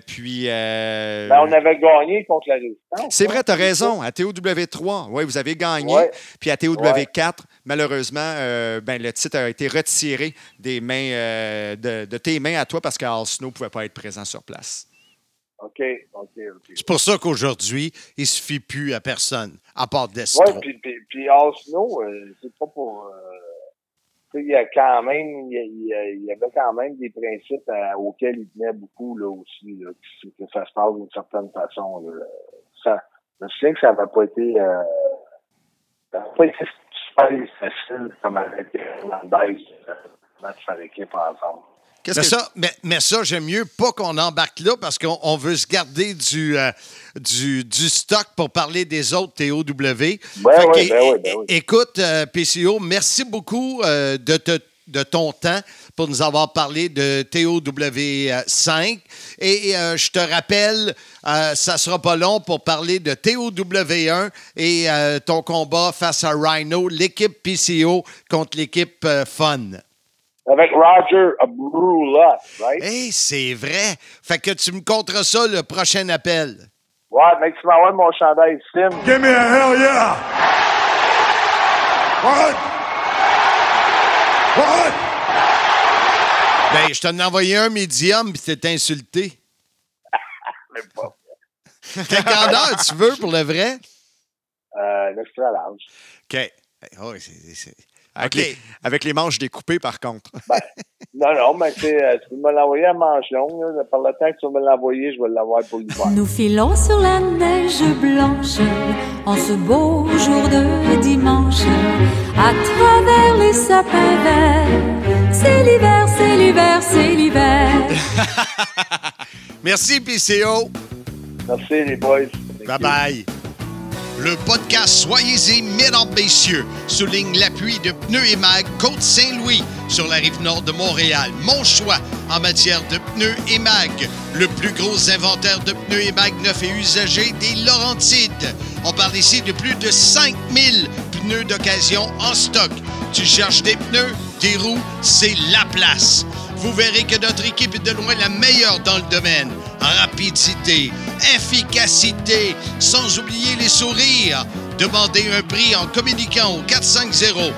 Puis. Ben, on avait gagné contre la résistance. C'est hein, vrai, tu as raison. À TOW3, oui, vous avez gagné. Ouais. Puis à TOW4, malheureusement, ben, le titre a été retiré des mains, de, de tes mains à toi parce qu'Al Snow ne pouvait pas être présent sur place. Ça? OK, OK, OK. C'est pour ça qu'aujourd'hui, il se fie plus à personne, à part Destro. Ouais, puis, puis, puis euh, c'est pas pour... euh, tu sais, il y a quand même, il y, y avait quand même des principes euh, auxquels il tenait beaucoup, là, aussi, là, que, que ça se passe d'une certaine façon, là. Ça, je souviens que ça n'avait pas été, euh, ça n'avait pas été super facile comme avec Hernandez, euh, mettre faire équipe ensemble. Mais que ça, mais, mais ça, j'aime mieux pas qu'on embarque là parce qu'on on veut se garder du, euh, du, du stock pour parler des autres TOW. Ben oui, ben oui, ben oui. Écoute, euh, PCO, merci beaucoup euh, de, te- de ton temps pour nous avoir parlé de TOW5. Et euh, je te rappelle, euh, ça sera pas long pour parler de TOW1 et euh, ton combat face à Rhino, l'équipe PCO contre l'équipe euh, Fun. Avec Roger Brula, right? Hey, c'est vrai. Fait que tu me compteras ça le prochain appel. Ouais, mec, tu m'envoies mon chandail Sim. Give me a hell yeah! What? What? Ben, je t'en ai envoyé un médium puis t'es insulté. Même pas. Quelle grandeur tu veux pour le vrai? Euh, l'extra large. OK. Hey, oh, c'est- c'est- Avec, les, avec les manches découpées, par contre. Non, non, mais euh, tu peux me l'envoyer à manche longue. là. Par le temps que tu vas me l'envoyer, je vais l'avoir pour l'hiver. Nous filons sur la neige blanche en ce beau jour de dimanche à travers les sapins verts. C'est l'hiver, c'est l'hiver, c'est l'hiver. Merci, PCO. Merci, les boys. Bye-bye. Le podcast Soyez-y, mesdames, messieurs, souligne l'appui de Pneus et Mag Côte-Saint-Louis sur la rive nord de Montréal. Mon choix en matière de pneus et mag. Le plus gros inventaire de pneus et mag neufs et usagés des Laurentides. On parle ici de plus de 5000 pneus d'occasion en stock. Tu cherches des pneus, des roues, c'est la place. Vous verrez que notre équipe est de loin la meilleure dans le domaine. Rapidité, efficacité, sans oublier les sourires. Demandez un prix en communiquant au 450-437-9771.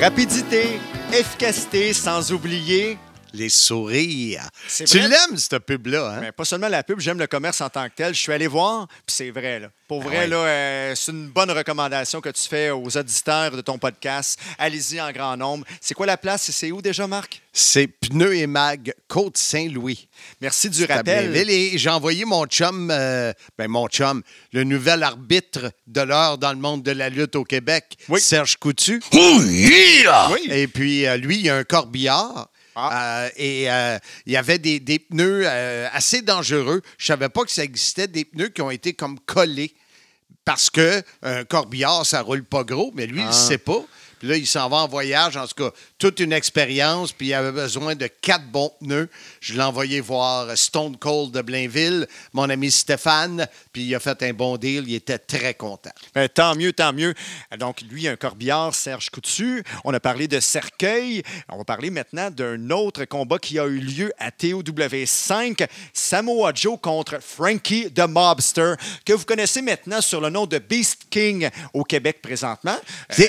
Rapidité, efficacité, sans oublier. Les sourires. Tu vrai? l'aimes, cette pub-là, hein? Mais pas seulement la pub, j'aime le commerce en tant que tel. Je suis allé voir, puis c'est vrai. Là. Pour vrai, Ah ouais. là, euh, c'est une bonne recommandation que tu fais aux auditeurs de ton podcast. Allez-y en grand nombre. C'est quoi la place? C'est où déjà, Marc? C'est Pneus et Mag Côte-Saint-Louis. Merci du rappel. Et j'ai envoyé mon chum, euh, ben mon chum, le nouvel arbitre de l'heure dans le monde de la lutte au Québec, Oui. Serge Coutu. Oui. Et puis, euh, lui, il a un corbillard. Ah. Euh, et euh, il y avait des, des pneus euh, assez dangereux. Je savais pas que ça existait, des pneus qui ont été comme collés. Parce que un corbillard, ça roule pas gros, mais lui, il ne sait pas. Puis là, il s'en va en voyage, en tout cas, toute une expérience. Puis il avait besoin de quatre bons pneus. Je l'ai envoyé voir Stone Cold de Blainville, mon ami Stéphane. Puis il a fait un bon deal. Il était très content. Ben, tant mieux, tant mieux. Donc, lui, un corbillard, Serge Coutu. On a parlé de cercueil. On va parler maintenant d'un autre combat qui a eu lieu à TOW5. Samoa Joe contre Frankie the Mobster, que vous connaissez maintenant sur le nom de Beast King au Québec présentement.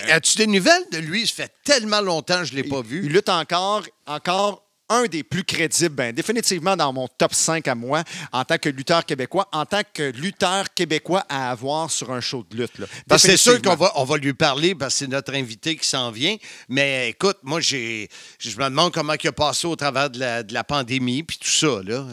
As-tu des nouvelles? De lui? Ça fait tellement longtemps que je ne l'ai pas vu. Il lutte encore, encore un des plus crédibles, ben, définitivement dans mon top 5 à moi, en tant que lutteur québécois, en tant que lutteur québécois à avoir sur un show de lutte. là. Parce que c'est sûr qu'on va, on va lui parler parce que c'est notre invité qui s'en vient. Mais écoute, moi, j'ai, je me demande comment il a passé au travers de la, de la pandémie puis tout ça. Là.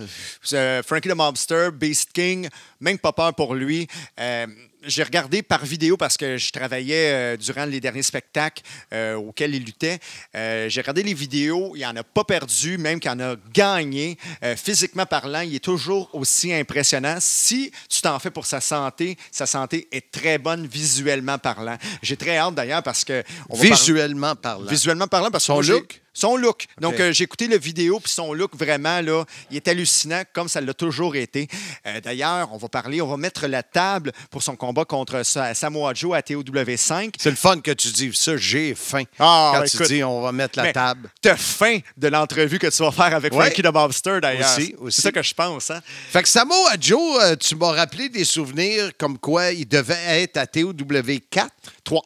Euh, Frankie the Mobster, Beast King, même pas peur pour lui. Euh, j'ai regardé par vidéo parce que je travaillais euh, durant les derniers spectacles euh, auxquels il luttait. Euh, j'ai regardé les vidéos, il n'en a pas perdu, même qu'il en a gagné. Physiquement parlant, il est toujours aussi impressionnant. Si tu t'en fais pour sa santé, sa santé est très bonne visuellement parlant. J'ai très hâte d'ailleurs parce que... on va parler- Visuellement parlant. Visuellement parlant, parce que Son look? Son look. Donc, euh, j'ai écouté le vidéo, puis son look, vraiment, là, il est hallucinant, comme ça l'a toujours été. Euh, D'ailleurs, on va parler, on va mettre la table pour son combat contre Sa- Samoa Joe à TOW5. C'est le fun que tu dis ça. J'ai faim. Ah, Quand écoute, tu dis on va mettre la table. T'as faim de l'entrevue que tu vas faire avec Ouais. Frankie the Mobster, d'ailleurs. Aussi, aussi. C'est ça que je pense. Hein? Fait que Samoa Joe, euh, tu m'as rappelé des souvenirs comme quoi il devait être à TOW4. 3.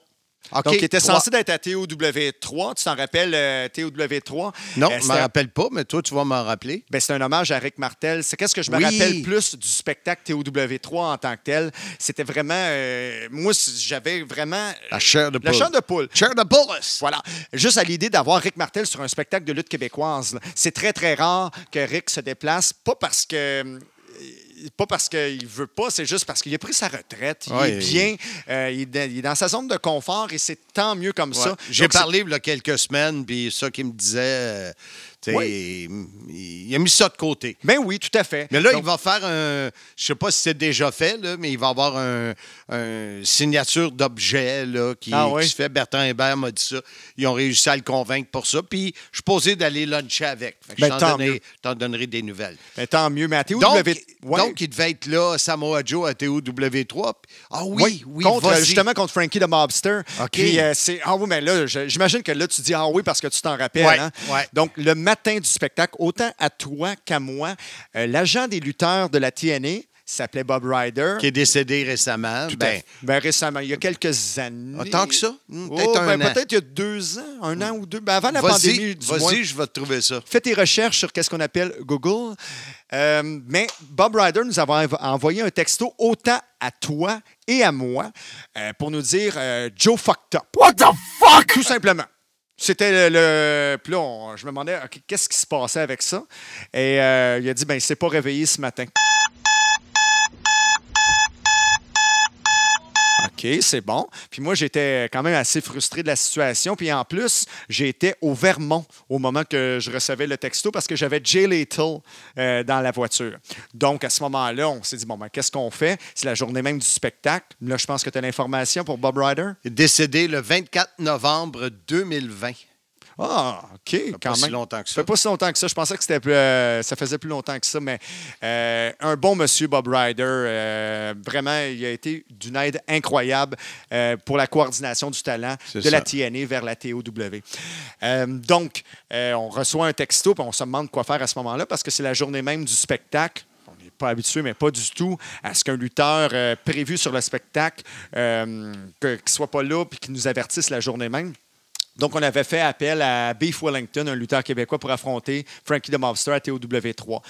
OK, Donc, il était censé être à TOW3. Tu t'en rappelles, euh, TOW3? Non, Euh, je ne me rappelle pas, mais toi, tu vas m'en rappeler. Ben, c'est un hommage à Rick Martel. C'est qu'est-ce que je me Oui. rappelle plus du spectacle TOW3 en tant que tel? C'était vraiment. euh, moi, j'avais vraiment. La chair de La poule. chair de poule. Chair de Paulus. Voilà. Juste à l'idée d'avoir Rick Martel sur un spectacle de lutte québécoise. C'est très, très rare que Rick se déplace, pas parce que. Pas parce qu'il veut pas, c'est juste parce qu'il a pris sa retraite. Il Ouais, est bien, euh, il, est dans, il est dans sa zone de confort et c'est tant mieux comme ça. J'ai parlé il y a quelques semaines, puis ça qui me disait, euh, Oui. il, il a mis ça de côté. Ben oui, tout à fait. Mais là, Donc, il va faire un. Je sais pas si c'est déjà fait, là, mais il va avoir un, un signature d'objet qui, Ah oui? qui se fait. Bertrand Hébert m'a dit ça. Ils ont réussi à le convaincre pour ça. Puis je suis posé d'aller luncher avec. Ben, je t'en donnerai- des nouvelles. ben, tant mieux. Mais à TOW. Donc, Ouais. donc, il devait être là, Samoa Joe à TOW3. Ah oui, oui, contre, vas-y. justement contre Frankie the Mobster. OK. Puis, euh, ah oui, mais là, j'imagine que là tu dis ah oui parce que tu t'en rappelles. Ouais, hein? ouais. Donc le matin du spectacle, autant à toi qu'à moi, euh, l'agent des lutteurs de la TNA s'appelait Bob Ryder. Qui est décédé récemment. Tout Ben. Ben, récemment, il y a quelques années. Ah, tant que ça? Hmm, Oh, peut-être ben. Peut-être il y a deux ans, un an ou deux. Ben, avant la pandémie, du vas-y, je vais te trouver ça. Fais tes recherches sur qu'est-ce qu'on appelle Google. Euh, mais Bob Ryder nous avait env- envoyé un texto autant à toi et à moi euh, pour nous dire euh, Joe fucked up. What the fuck? Tout simplement. C'était le. Puis là, je me demandais qu'est-ce qui se passait avec ça? Et euh, il a dit ben, il s'est pas réveillé ce matin. OK, c'est bon. Puis moi, j'étais quand même assez frustré de la situation. Puis en plus, j'étais au Vermont au moment que je recevais le texto parce que j'avais Jay Little euh, dans la voiture. Donc, à ce moment-là, on s'est dit, bon, ben, qu'est-ce qu'on fait? C'est la journée même du spectacle. Là, je pense que tu as l'information pour Bob Ryder. Décédé le 24 novembre 2020. Ah, OK, quand pas si longtemps que Ça ça. fait pas si longtemps que ça. Je pensais que c'était plus, euh, ça faisait plus longtemps que ça, mais euh, un bon monsieur, Bob Ryder. euh, vraiment, il a été d'une aide incroyable pour la coordination du talent de la ça. TNA vers la TOW. Donc, on reçoit un texto, puis on se demande quoi faire à ce moment-là parce que c'est la journée même du spectacle. On n'est pas habitué, mais pas du tout, à ce qu'un lutteur euh, prévu sur le spectacle euh, qu'il ne soit pas là puis qu'il nous avertisse la journée même. Donc, on avait fait appel à Beef Wellington, un lutteur québécois, pour affronter Frankie the Mobster à TOW3.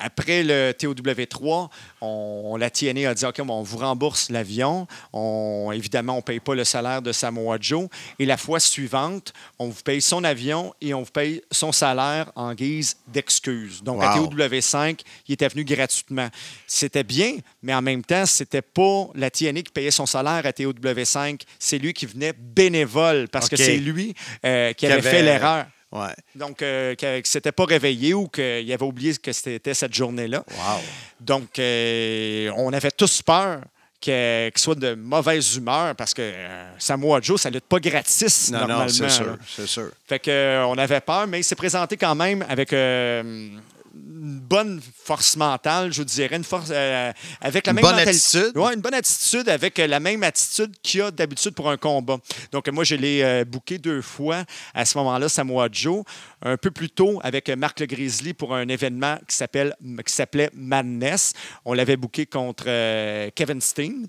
Après le TOW3, on, la TNA a dit OK, bon, on vous rembourse l'avion. On, évidemment, on ne paye pas le salaire de Samoa Joe. Et la fois suivante, on vous paye son avion et on vous paye son salaire en guise d'excuse. Donc, à Wow. TOW5, il était venu gratuitement. C'était bien, mais en même temps, c'était pas la TNA qui payait son salaire à TOW5. C'est lui qui venait bénévole parce que c'est lui euh, qui Qui avait, fait l'erreur. Ouais. Donc, euh, qu'il ne s'était pas réveillé ou qu'il avait oublié que c'était cette journée-là. Wow. Donc, euh, on avait tous peur qu'il soit de mauvaise humeur parce que euh, Samoa Joe, ça lutte pas gratis Non, normalement. non, c'est sûr, c'est sûr. Fait que, euh, on avait peur, mais il s'est présenté quand même avec euh, une bonne force mentale, je vous dirais, une force euh, avec la Une même bonne attitude? Ouais, une bonne attitude avec la même attitude qu'il y a d'habitude pour un combat. Donc, moi, je l'ai euh, booké deux fois à ce moment-là, Samoa Joe. Un peu plus tôt, avec Marc Le Grizzly pour un événement qui s'appelle qui s'appelait Madness. On l'avait booké contre euh, Kevin Steen.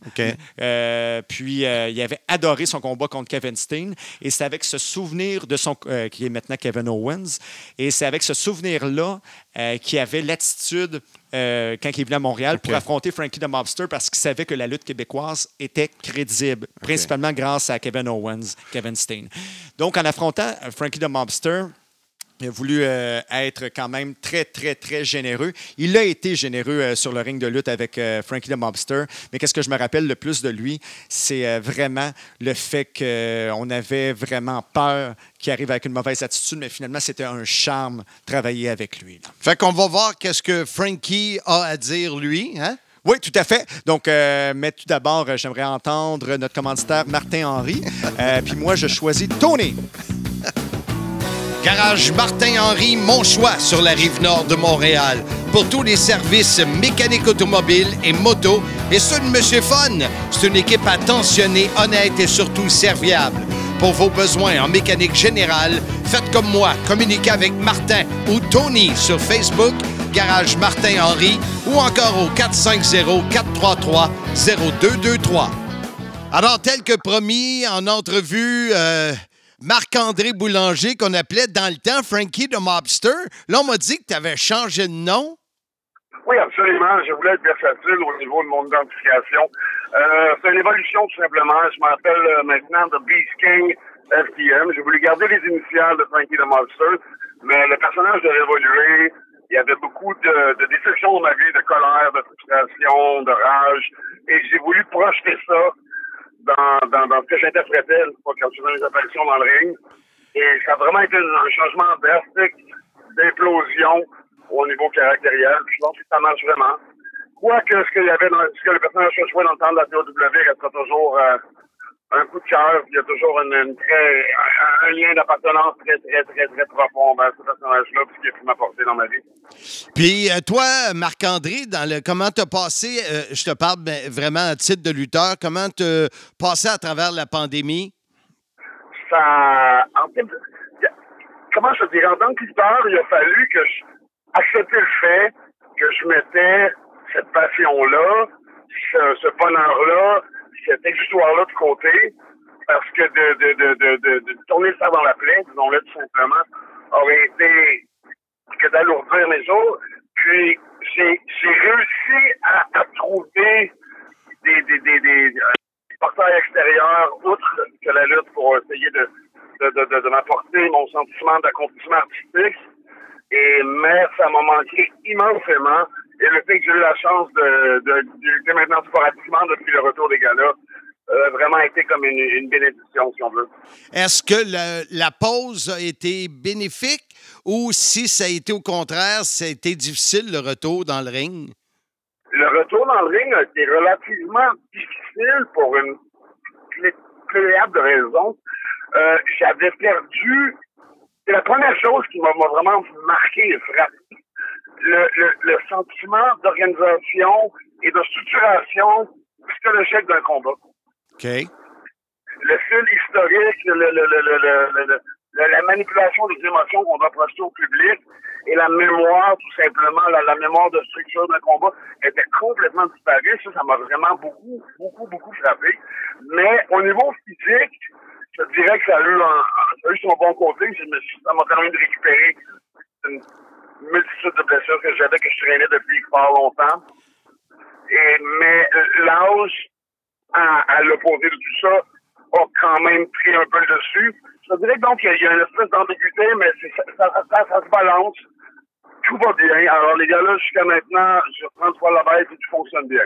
Euh, puis, il avait adoré son combat contre Kevin Steen. Et c'est avec ce souvenir de son. qui est maintenant Kevin Owens. Et c'est avec ce souvenir-là euh, qu'il avait l'attitude. euh, quand il est venu à Montréal pour affronter Frankie the Mobster parce qu'il savait que la lutte québécoise était crédible, principalement grâce à Kevin Owens, Kevin Steen. Donc, en affrontant euh, Frankie the Mobster, il a voulu euh, être quand même très, très, très généreux. Il a été généreux euh, sur le ring de lutte avec euh, Frankie the Mobster. Mais qu'est-ce que je me rappelle le plus de lui? C'est vraiment le fait qu'on avait vraiment peur qu'il arrive avec une mauvaise attitude, mais finalement, c'était un charme travailler avec lui. là. Fait qu'on va voir qu'est-ce que Frankie a à dire, lui. Hein? Oui, tout à fait. Donc, euh, mais tout d'abord, j'aimerais entendre notre commanditaire Martin Henry. Euh, puis moi, je choisis Tony. Garage Martin-Henry, mon choix sur la rive nord de Montréal. Pour tous les services mécaniques automobiles et moto, et ceux de Monsieur Fun. C'est une équipe attentionnée, honnête et surtout serviable. Pour vos besoins en mécanique générale, faites comme moi. Communiquez avec Martin ou Tony sur Facebook, Garage Martin-Henry, ou encore au 450-433-0223. Alors, tel que promis en entrevue, euh, Marc-André Boulanger, qu'on appelait dans le temps Frankie the Mobster. Là, on m'a dit que tu avais changé de nom. Oui, absolument. Je voulais être versatile au niveau de mon identification. Euh, c'est une évolution, tout simplement. Je m'appelle euh, maintenant The Beast King FTM. J'ai voulu garder les initiales de Frankie the Monster, mais le personnage devait évoluer. Il y avait beaucoup de, de déceptions dans ma vie, de colère, de frustration, de rage. Et j'ai voulu projeter ça dans, dans, dans ce que j'interprétais quand je faisais mes apparitions dans le ring. Et ça a vraiment été un changement drastique d'implosion au niveau caractériel. Je pense que ça marche vraiment. Quoique ce qu'il y avait dans ce que le personnage je jouais dans le temps de la TOW restera toujours euh, un coup de cœur. Il y a toujours une, une très, un, un lien d'appartenance très, très, très, très profond vers ce personnage-là, puis ce qu'il a pu m'apporter dans ma vie. Puis euh, toi, Marc-André, dans le comment t'as passé, euh, je te parle ben, vraiment à titre de lutteur, comment t'as passé à travers la pandémie? ça, en de- comment je te dirais, en tant que lutteur, il a fallu que je accepte le fait que je mettais cette passion-là, ce, ce bonheur-là, cette exutoire-là de côté, parce que de, de, de, de, de, tourner fer dans la plaie, disons-le tout simplement, aurait été que d'alourdir mes jours. Puis j'ai réussi à, à trouver des, des, des, des, euh, porteurs extérieurs, outre que la lutte, pour essayer de, de, de m'apporter mon sentiment d'accomplissement artistique. Et, mais ça m'a manqué immensément. Et le fait que j'ai eu la chance de, de, de lutter maintenant sporadiquement depuis le retour des galas, euh, vraiment été comme une, une bénédiction, si on veut. Est-ce que le- la pause a été bénéfique ou si ça a été au contraire, ça a été difficile le retour dans le ring? Le retour dans le ring a été relativement difficile pour une plé- pléiade de raisons. Euh, J'avais perdu. C'est la première chose qui m'a m'a vraiment marqué et frappé. Le, le, le sentiment d'organisation et de structuration psychologique d'un combat. OK. Le fil historique, le, le, le, le, le, le- le- le- la manipulation des émotions qu'on doit projeter au public et la mémoire, tout simplement, la, la mémoire de structure d'un combat était complètement disparue. Ça, ça m'a vraiment beaucoup, beaucoup, beaucoup frappé. Mais au niveau physique, je dirais que ça a eu, un, ça a eu son bon côté. Je me suis- ça m'a permis de récupérer une multitude de blessures que j'avais, que je traînais depuis fort longtemps. Et, mais l'âge à, à l'opposé de tout ça a quand même pris un peu le dessus. Je dirais donc il y a- une espèce d'ambiguïté, mais ça, ça, ça se balance. Tout va bien. Alors les gars là, jusqu'à maintenant, je prends fois la bête et tout fonctionne bien.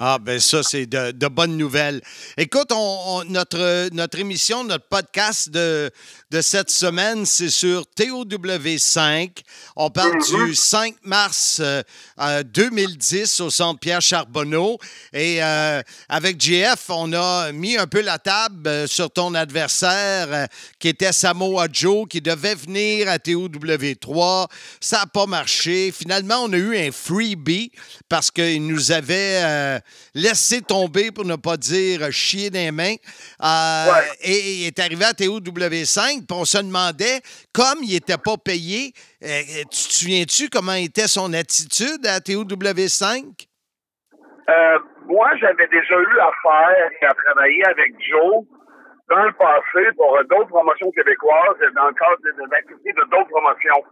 Ah, ben ça, c'est de, de bonnes nouvelles. Écoute, on, on- notre, notre émission, notre podcast de, de cette semaine, c'est sur TOW5. On parle du 5 mars euh, euh, 2010 au Centre Pierre Charbonneau. Et euh, avec JF, on a mis un peu la table euh, sur ton adversaire euh, qui était Samoa Joe, qui devait venir à TOW3. Ça n'a pas marché. Finalement, on a eu un freebie parce qu'il nous avait euh, laissé tomber, pour ne pas dire chier des mains. Euh, Ouais. Et il est arrivé à TOW5, puis on se demandait, comme il n'était pas payé, euh, tu te souviens-tu comment était son attitude à TOW5? Euh, moi, j'avais déjà eu affaire à travailler avec Joe dans le passé pour d'autres promotions québécoises, et dans le cadre de- de l'activité de d'autres promotions.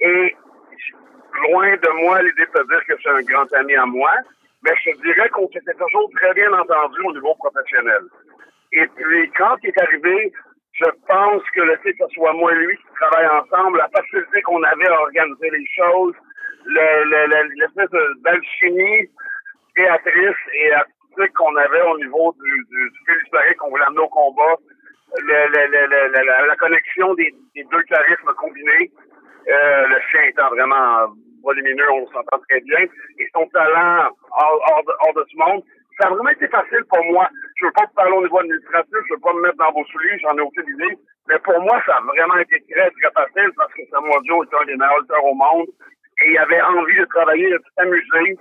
Et loin de moi l'idée de dire que c'est un grand ami à moi, mais je dirais qu'on s'était toujours très bien entendu au niveau professionnel. Et puis, quand il est arrivé, je pense que le fait que ce soit moi et lui qui travaillent ensemble, la facilité qu'on avait à organiser les choses, le- le- le- l'espèce d'alchimie théâtrice et artistique qu'on avait au niveau du, du, historique qu'on voulait amener au combat, la, connexion des deux charismes combinés, euh, le chien étant vraiment volumineux, on s'entend très bien, et son talent hors, hors de, hors de ce monde, ça a vraiment été facile pour moi. Je veux pas te parler au niveau administratif, je veux pas me mettre dans vos souliers, j'en ai aucune idée, mais pour moi, ça a vraiment été très, très facile parce que Samoa Joe est un des meilleurs lutteurs au monde et il avait envie de travailler, de s'amuser.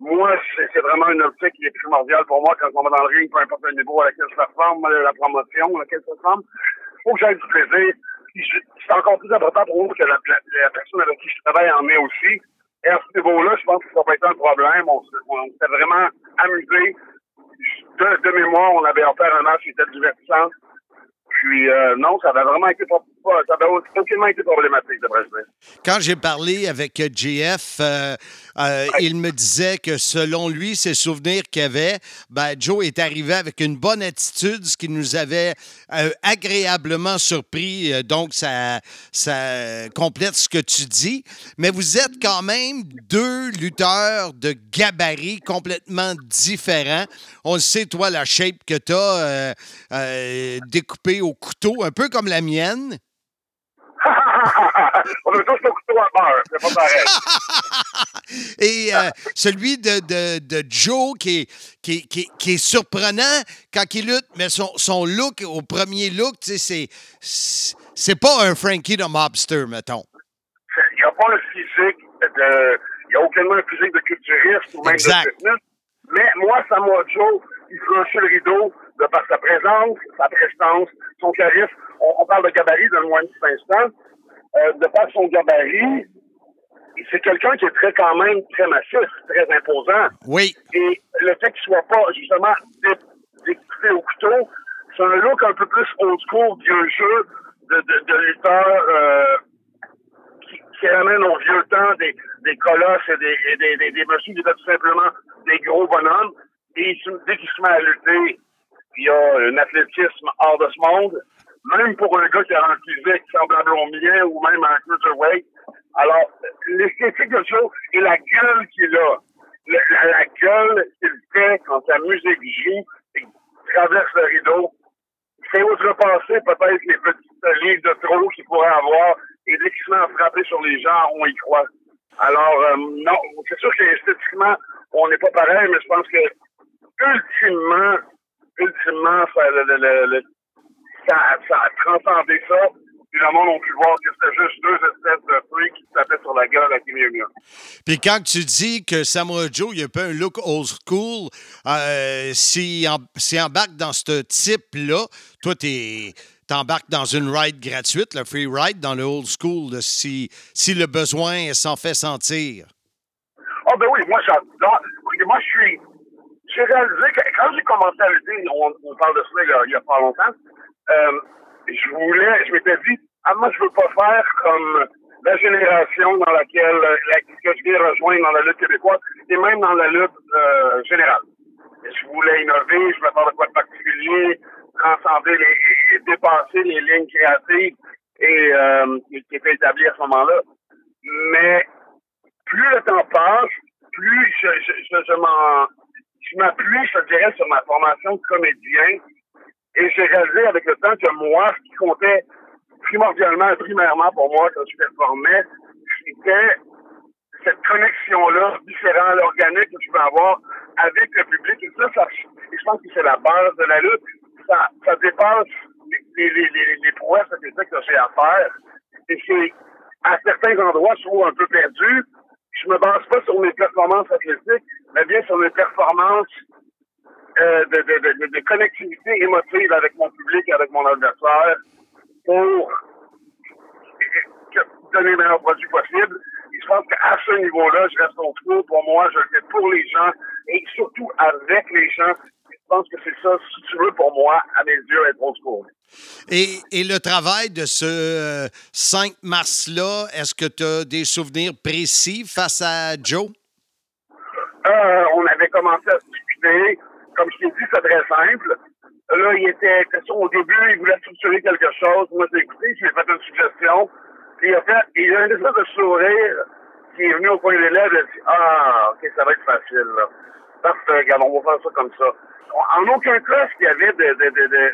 Moi, c'est vraiment une optique qui est primordiale pour moi quand on va dans le ring, peu importe le niveau à laquelle je performe, la promotion à laquelle je performe. faut que j'aille du plaisir. C'est encore plus important pour moi que la, personne avec qui je travaille en est aussi. Et à ce niveau-là, je pense que ça va pas être un problème. On, s'est- vraiment amusé. de, de mémoire, on avait offert un match qui était divertissant. Puis, euh, non, ça avait vraiment été, ça avait aucunement été problématique, dire. Quand j'ai parlé avec euh, JF, euh, euh, il me disait que selon lui, ses souvenirs qu'il avait, ben, Joe est arrivé avec une bonne attitude, ce qui nous avait agréablement surpris. Donc, ça, complète ce que tu dis. Mais vous êtes quand même deux lutteurs de gabarit complètement différents. On sait, toi, la shape que tu as découpée au couteau, un peu comme la mienne. On a tous le couteau à beurre, c'est pas pareil. Et euh, celui de, de, de Joe qui est, qui, qui qui est surprenant quand il lutte, mais son, son look, au premier look, c'est, c'est pas un Frankie de Mobster, mettons. Il n'y a pas un physique de. Il n'y a aucunement un physique de culturiste ou même Exact. de fitness. Mais moi, Samoa Joe, il franchit le rideau de par sa présence, sa prestance, son charisme. On, on parle de gabarit, donne-moi un petit instant. Euh, de par son gabarit, c'est quelqu'un qui est très quand même très massif, très imposant. Oui. Et le fait qu'il soit pas justement dé- découpé au couteau, c'est un look un peu plus old school, vieux jeu de, de, de lutteur euh, qui, qui ramène au vieux temps des, des colosses et des, et des, des, des étaient tout simplement des gros bonhommes. Et dès qu'il se met à lutter, il y a un athlétisme hors de ce monde. Même pour un gars qui a un physique semblable au mien ou même un cruiserweight. Alors, l'esthétique de Joe et la gueule qu'il a, la, gueule qu'il fait quand sa musique joue et traverse le rideau, c'est outrepasser peut-être les petites livres de trop qu'il pourrait avoir et dès qu'il se met à frapper sur les gens, on y croit. Alors, euh, non, c'est sûr qu'esthétiquement, on n'est pas pareil, mais je pense que ultimement, ultimement, le- le- le- ça, ça a transcendé ça. Puis le monde a pu voir que c'était juste deux espèces de freaks qui tapaient sur la gueule à Kim Jong-un. Puis quand tu dis que Samoa Joe, il a pas un look old school, euh, s'il en- embarque dans ce type-là, toi, tu t'embarques dans une ride gratuite, le free ride, dans le old school, là, si, si le besoin s'en fait sentir. Ah ben oui, moi j'adore. Moi je suis. J'ai réalisé que quand j'ai commencé à lutter, on, on parle de ça il y a, il y a pas longtemps, euh, je voulais, je m'étais dit, ah moi je veux pas faire comme la génération dans laquelle euh, la, que je viens rejoindre dans la lutte québécoise et même dans la lutte euh, générale. Je voulais innover, je voulais faire de quoi de particulier, transcender les, et dépasser les lignes créatives et euh, qui étaient établies à ce moment-là. Mais plus le temps passe, plus je, je, je, je m'appuie, je dirais, sur ma formation de comédien. Et j'ai réalisé avec le temps que moi, ce qui comptait primordialement primairement pour moi quand je performais, c'était cette connexion-là, différente, organique que tu peux avoir avec le public. Et ça, ça et je pense que c'est la base de la lutte. Ça, ça dépasse les, les, les, les prouesses que j'ai à faire. Et c'est, à certains endroits, je trouve un peu perdu. Je me base pas sur mes performances athlétiques, mais bien sur mes performances euh, de, de, de, de connectivité émotive avec mon public, avec mon adversaire, pour donner le meilleur produit possible. Et je pense qu'à ce niveau-là, je reste au trou. Pour moi, je le fais pour les gens et surtout avec les gens. Je pense que c'est ça, si tu veux, pour moi, à mes yeux, être old school. Et, et le travail de ce euh, 5 mars-là, est-ce que tu as des souvenirs précis face à Joe? Euh, on avait commencé à discuter. Comme je t'ai dit, c'est très simple. Là, il était question au début, il voulait structurer quelque chose. Moi, j'ai écouté, je lui ai fait une suggestion. Puis il a fait, il a un espèce de sourire qui est venu au coin des lèvres. Il a dit, ah, ok, ça va être facile, là. Parfait, regarde, on va faire ça comme ça. En aucun cas, ce qu'il y avait de, de, de, de-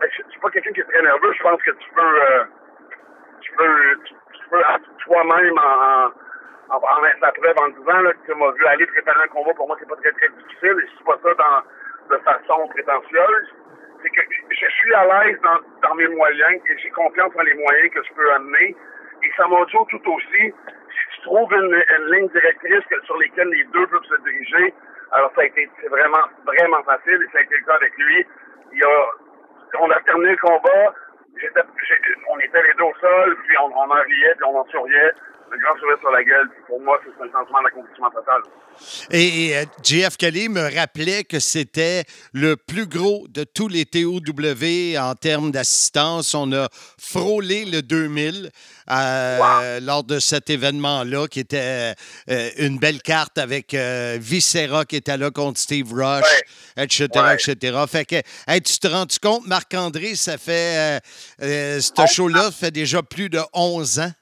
ben, je suis pas quelqu'un qui est très nerveux. Je pense que tu peux, euh, tu peux, tu, peux toi-même en, en mettre la preuve en disant là, que tu m'as vu aller préparer un combat. Pour moi, c'est pas très, très difficile. Je suis pas ça dans, de façon prétentieuse. C'est que je suis à l'aise dans, dans mes moyens et j'ai confiance dans les moyens que je peux amener. Et ça m'a dit tout aussi, si tu trouves une, une ligne directrice que- sur lesquelles les deux peuvent se diriger, alors ça a été c'est vraiment, vraiment facile et ça a été le cas avec lui. Il a, on a terminé le combat, j'ai- on était les deux au sol, puis on, on en riait, puis on en souriait. Un grand sourire sur la gueule. Pour moi, c'est un sentiment d'accomplissement total. Et, et, euh, JF Kelly me rappelait que c'était le plus gros de tous les TOW en termes d'assistance. On a frôlé le 2000 euh, lors de cet événement-là, qui était euh, une belle carte avec Viscera qui était là contre Steve Rush, etc., Ouais. etc. Fait que, hey, tu te rends compte, Marc-André, ça fait, ce show-là fait déjà plus de 11 ans?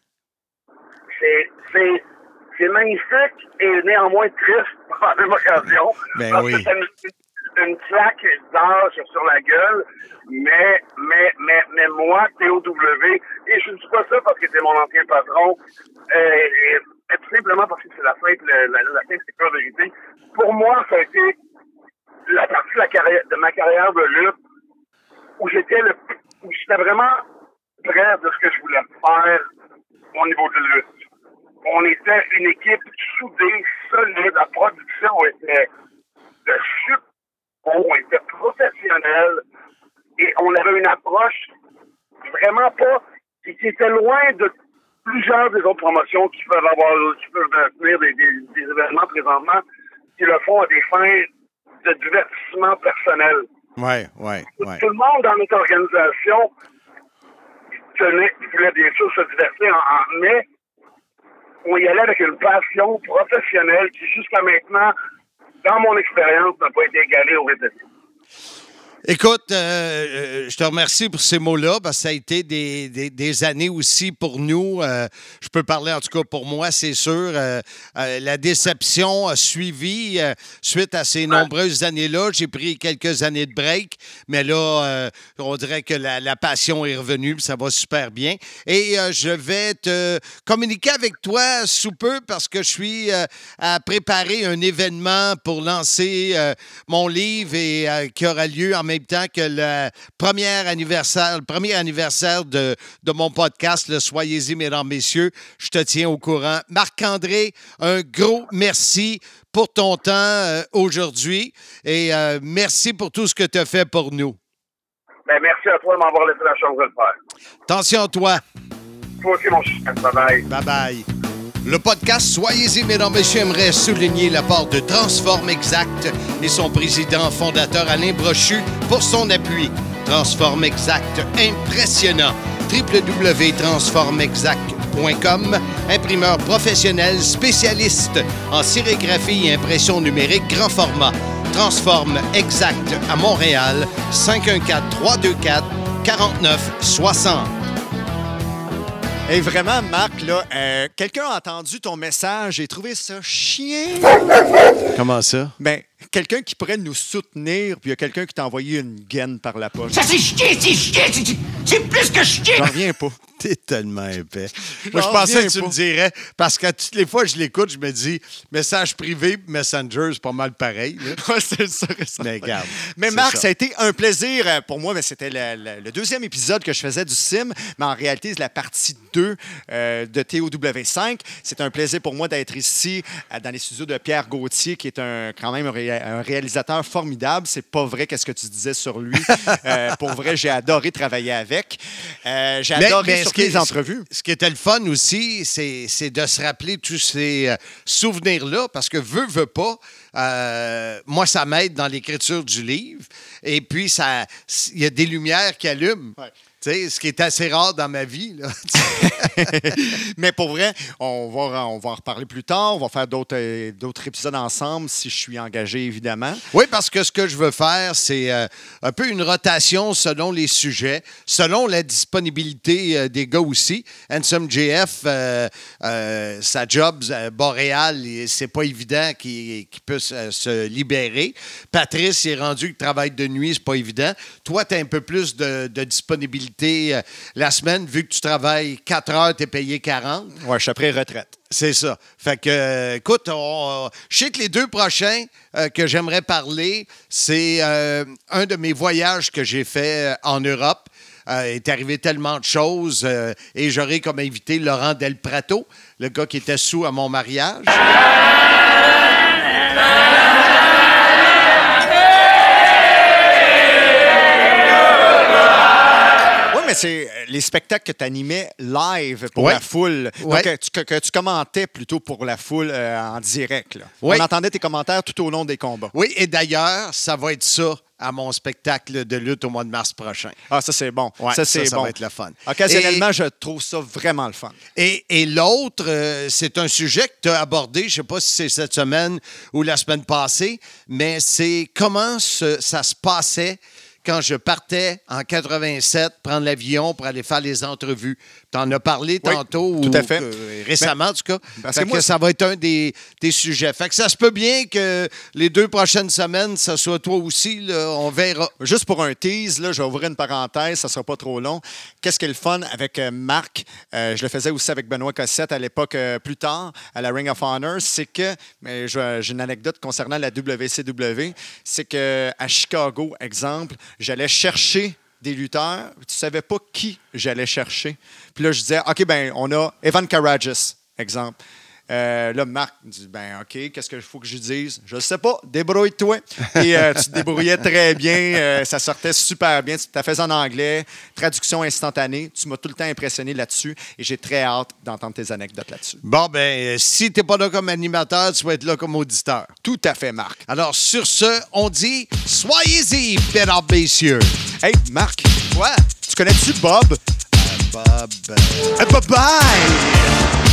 C'est, magnifique et néanmoins triste par la même occasion. Ben parce oui. que une, une claque d'âge sur la gueule. Mais, mais, mais, mais moi, TOW, et je ne dis pas ça parce que c'est mon ancien patron, euh, et, et tout simplement parce que c'est la simple, la, la, simple. Pour moi, ça a été la partie de, la carrière, de ma carrière de lutte où j'étais le, où j'étais vraiment près de ce que je voulais faire au niveau de lutte. On était une équipe soudée, solide, la production était de super on était professionnel et on avait une approche vraiment pas qui, qui était loin de plusieurs des autres promotions qui peuvent avoir qui peuvent tenir des, des, des événements présentement qui le font à des fins de divertissement personnel. Ouais, ouais, ouais. Tout le monde dans notre organisation tenait, voulait bien sûr se divertir, en, en- mais on y allait avec une passion professionnelle qui, jusqu'à maintenant, dans mon expérience, n'a pas été égalée au États-Unis. Écoute, euh, euh, je te remercie pour ces mots-là, parce que ça a été des, des- des années aussi pour nous. Euh, je peux parler, en tout cas pour moi, c'est sûr. Euh, la déception a suivi suite à ces nombreuses années-là. J'ai pris quelques années de break, mais là, on dirait que la, la passion est revenue, puis ça va super bien. Et je vais te communiquer avec toi sous peu parce que je suis à préparer un événement pour lancer mon livre et qui aura lieu en même temps que le premier anniversaire, le premier anniversaire de, de mon podcast, le Soyez-y, mesdames, messieurs. Je te tiens au courant. Marc-André, un gros merci pour ton temps euh, aujourd'hui et euh, merci pour tout ce que tu as fait pour nous. Ben, merci à toi de m'avoir laissé la chance de le faire. Attention à toi. Toi aussi, mon chien. Bye bye. Bye bye. Le podcast Soyez-y, mesdames, messieurs, aimerait souligner l'apport de Transform Exact et son président fondateur Alain Brochu pour son appui. Transform Exact, impressionnant. www.transformexact.com, imprimeur professionnel spécialiste en sérigraphie et impression numérique grand format. Transform Exact à Montréal, 514-324-4960. Et vraiment, Marc, là, euh, quelqu'un a entendu ton message et trouvé ça chien? Comment ça? Ben, quelqu'un qui pourrait nous soutenir, puis il y a quelqu'un qui t'a envoyé une gaine par la poche. Ça, c'est chier, c'est chier, c'est- c'est plus que chier! J'en reviens pas. T'es tellement épais. Moi, je pensais que tu pas. me dirais, parce que toutes les fois que je l'écoute, je me dis, message privé, Messenger, c'est pas mal pareil. c'est ça. Mais regarde. Mais c'est Marc, ça. ça. a été un plaisir euh, pour moi. mais C'était le, le- le deuxième épisode que je faisais du Sim, mais en réalité, c'est la partie 2 euh, de TOW5. C'est un plaisir pour moi d'être ici euh, dans les studios de Pierre Gauthier, qui est un, quand même un, ré- un réalisateur formidable. C'est pas vrai qu'est-ce que tu disais sur lui. Euh, pour vrai, j'ai adoré travailler avec. Euh, j'ai Mais- adoré sur ce qui est- les entrevues. Ce qui était le fun aussi, c'est c'est de se rappeler tous ces euh, souvenirs-là, parce que veut, veut pas, euh, moi, ça m'aide dans l'écriture du livre. Et puis, ça, il y a des lumières qui allument. Ouais. Ce qui est assez rare dans ma vie. Mais pour vrai, on va, on va en reparler plus tard. On va faire d'autres euh, d'autres épisodes ensemble si je suis engagé, évidemment. Oui, parce que ce que je veux faire, c'est euh, un peu une rotation selon les sujets, selon la disponibilité euh, des gars aussi. Handsome JF, euh, sa job à Boréal, et c'est pas évident qu'il qu'il se libérer. Patrice est rendu qu'il travaille de nuit, c'est pas évident. Toi, tu as un peu plus de disponibilité euh, la semaine, vu que tu travailles 4 heures, tu es payé 40. Ouais, je suis après retraite. C'est ça. Fait que, euh, écoute, on- je sais que les deux prochains euh, que j'aimerais parler, c'est un de mes voyages que j'ai fait en Europe. Euh, il est arrivé tellement de choses euh, et j'aurai comme invité Laurent Del Prato, le gars qui était sous à mon mariage. Mais c'est euh, les spectacles que tu animais live pour Ouais. la foule. Ouais. Donc, euh, que, que tu commentais plutôt pour la foule euh, en direct. là. Ouais. On entendait tes commentaires tout au long des combats. Oui, et d'ailleurs, ça va être ça à mon spectacle de lutte au mois de mars prochain. Ah, ça, c'est bon. Ouais, ça, c'est ça bon. va être le fun. Occasionnellement, je trouve ça vraiment le fun. Et, et l'autre, euh, c'est un sujet que tu as abordé, je ne sais pas si c'est cette semaine ou la semaine passée, mais c'est comment ce- ça se passait quand je partais en 87 prendre l'avion pour aller faire les entrevues. Tu en as parlé Oui, tantôt, tout ou à fait. que- récemment en tout cas. parce que ça va être un des, des sujets. Fait que ça se peut bien que les deux prochaines semaines, ça soit toi aussi, là, on verra. Juste pour un tease, là, je vais ouvrir une parenthèse, ça ne sera pas trop long. Qu'est-ce qui est le fun avec euh, Marc? Euh, je le faisais aussi avec Benoît Cossette à l'époque, euh, plus tard, à la Ring of Honor. C'est que, j'ai une anecdote concernant la WCW, c'est que à Chicago, exemple, j'allais chercher des lutteurs, tu savais pas qui j'allais chercher. Puis là, je disais, OK, ben on a Evan Karagias, exemple. Euh, là, Marc me dit Ben, OK, qu'est-ce qu'il faut que je dise? Je ne sais pas, débrouille-toi. Et euh, tu te débrouillais très bien. euh, ça sortait super bien. Tu t'as fait en anglais, traduction instantanée. Tu m'as tout le temps impressionné là-dessus. Et j'ai très hâte d'entendre tes anecdotes là-dessus. Bon, ben, si tu n'es pas là comme animateur, tu vas être là comme auditeur. Tout à fait, Marc. Alors, sur ce, on dit soyez-y, mesdames, messieurs. Hey, Marc. Quoi? Tu connais-tu Bob? Bob. Euh, Bye bye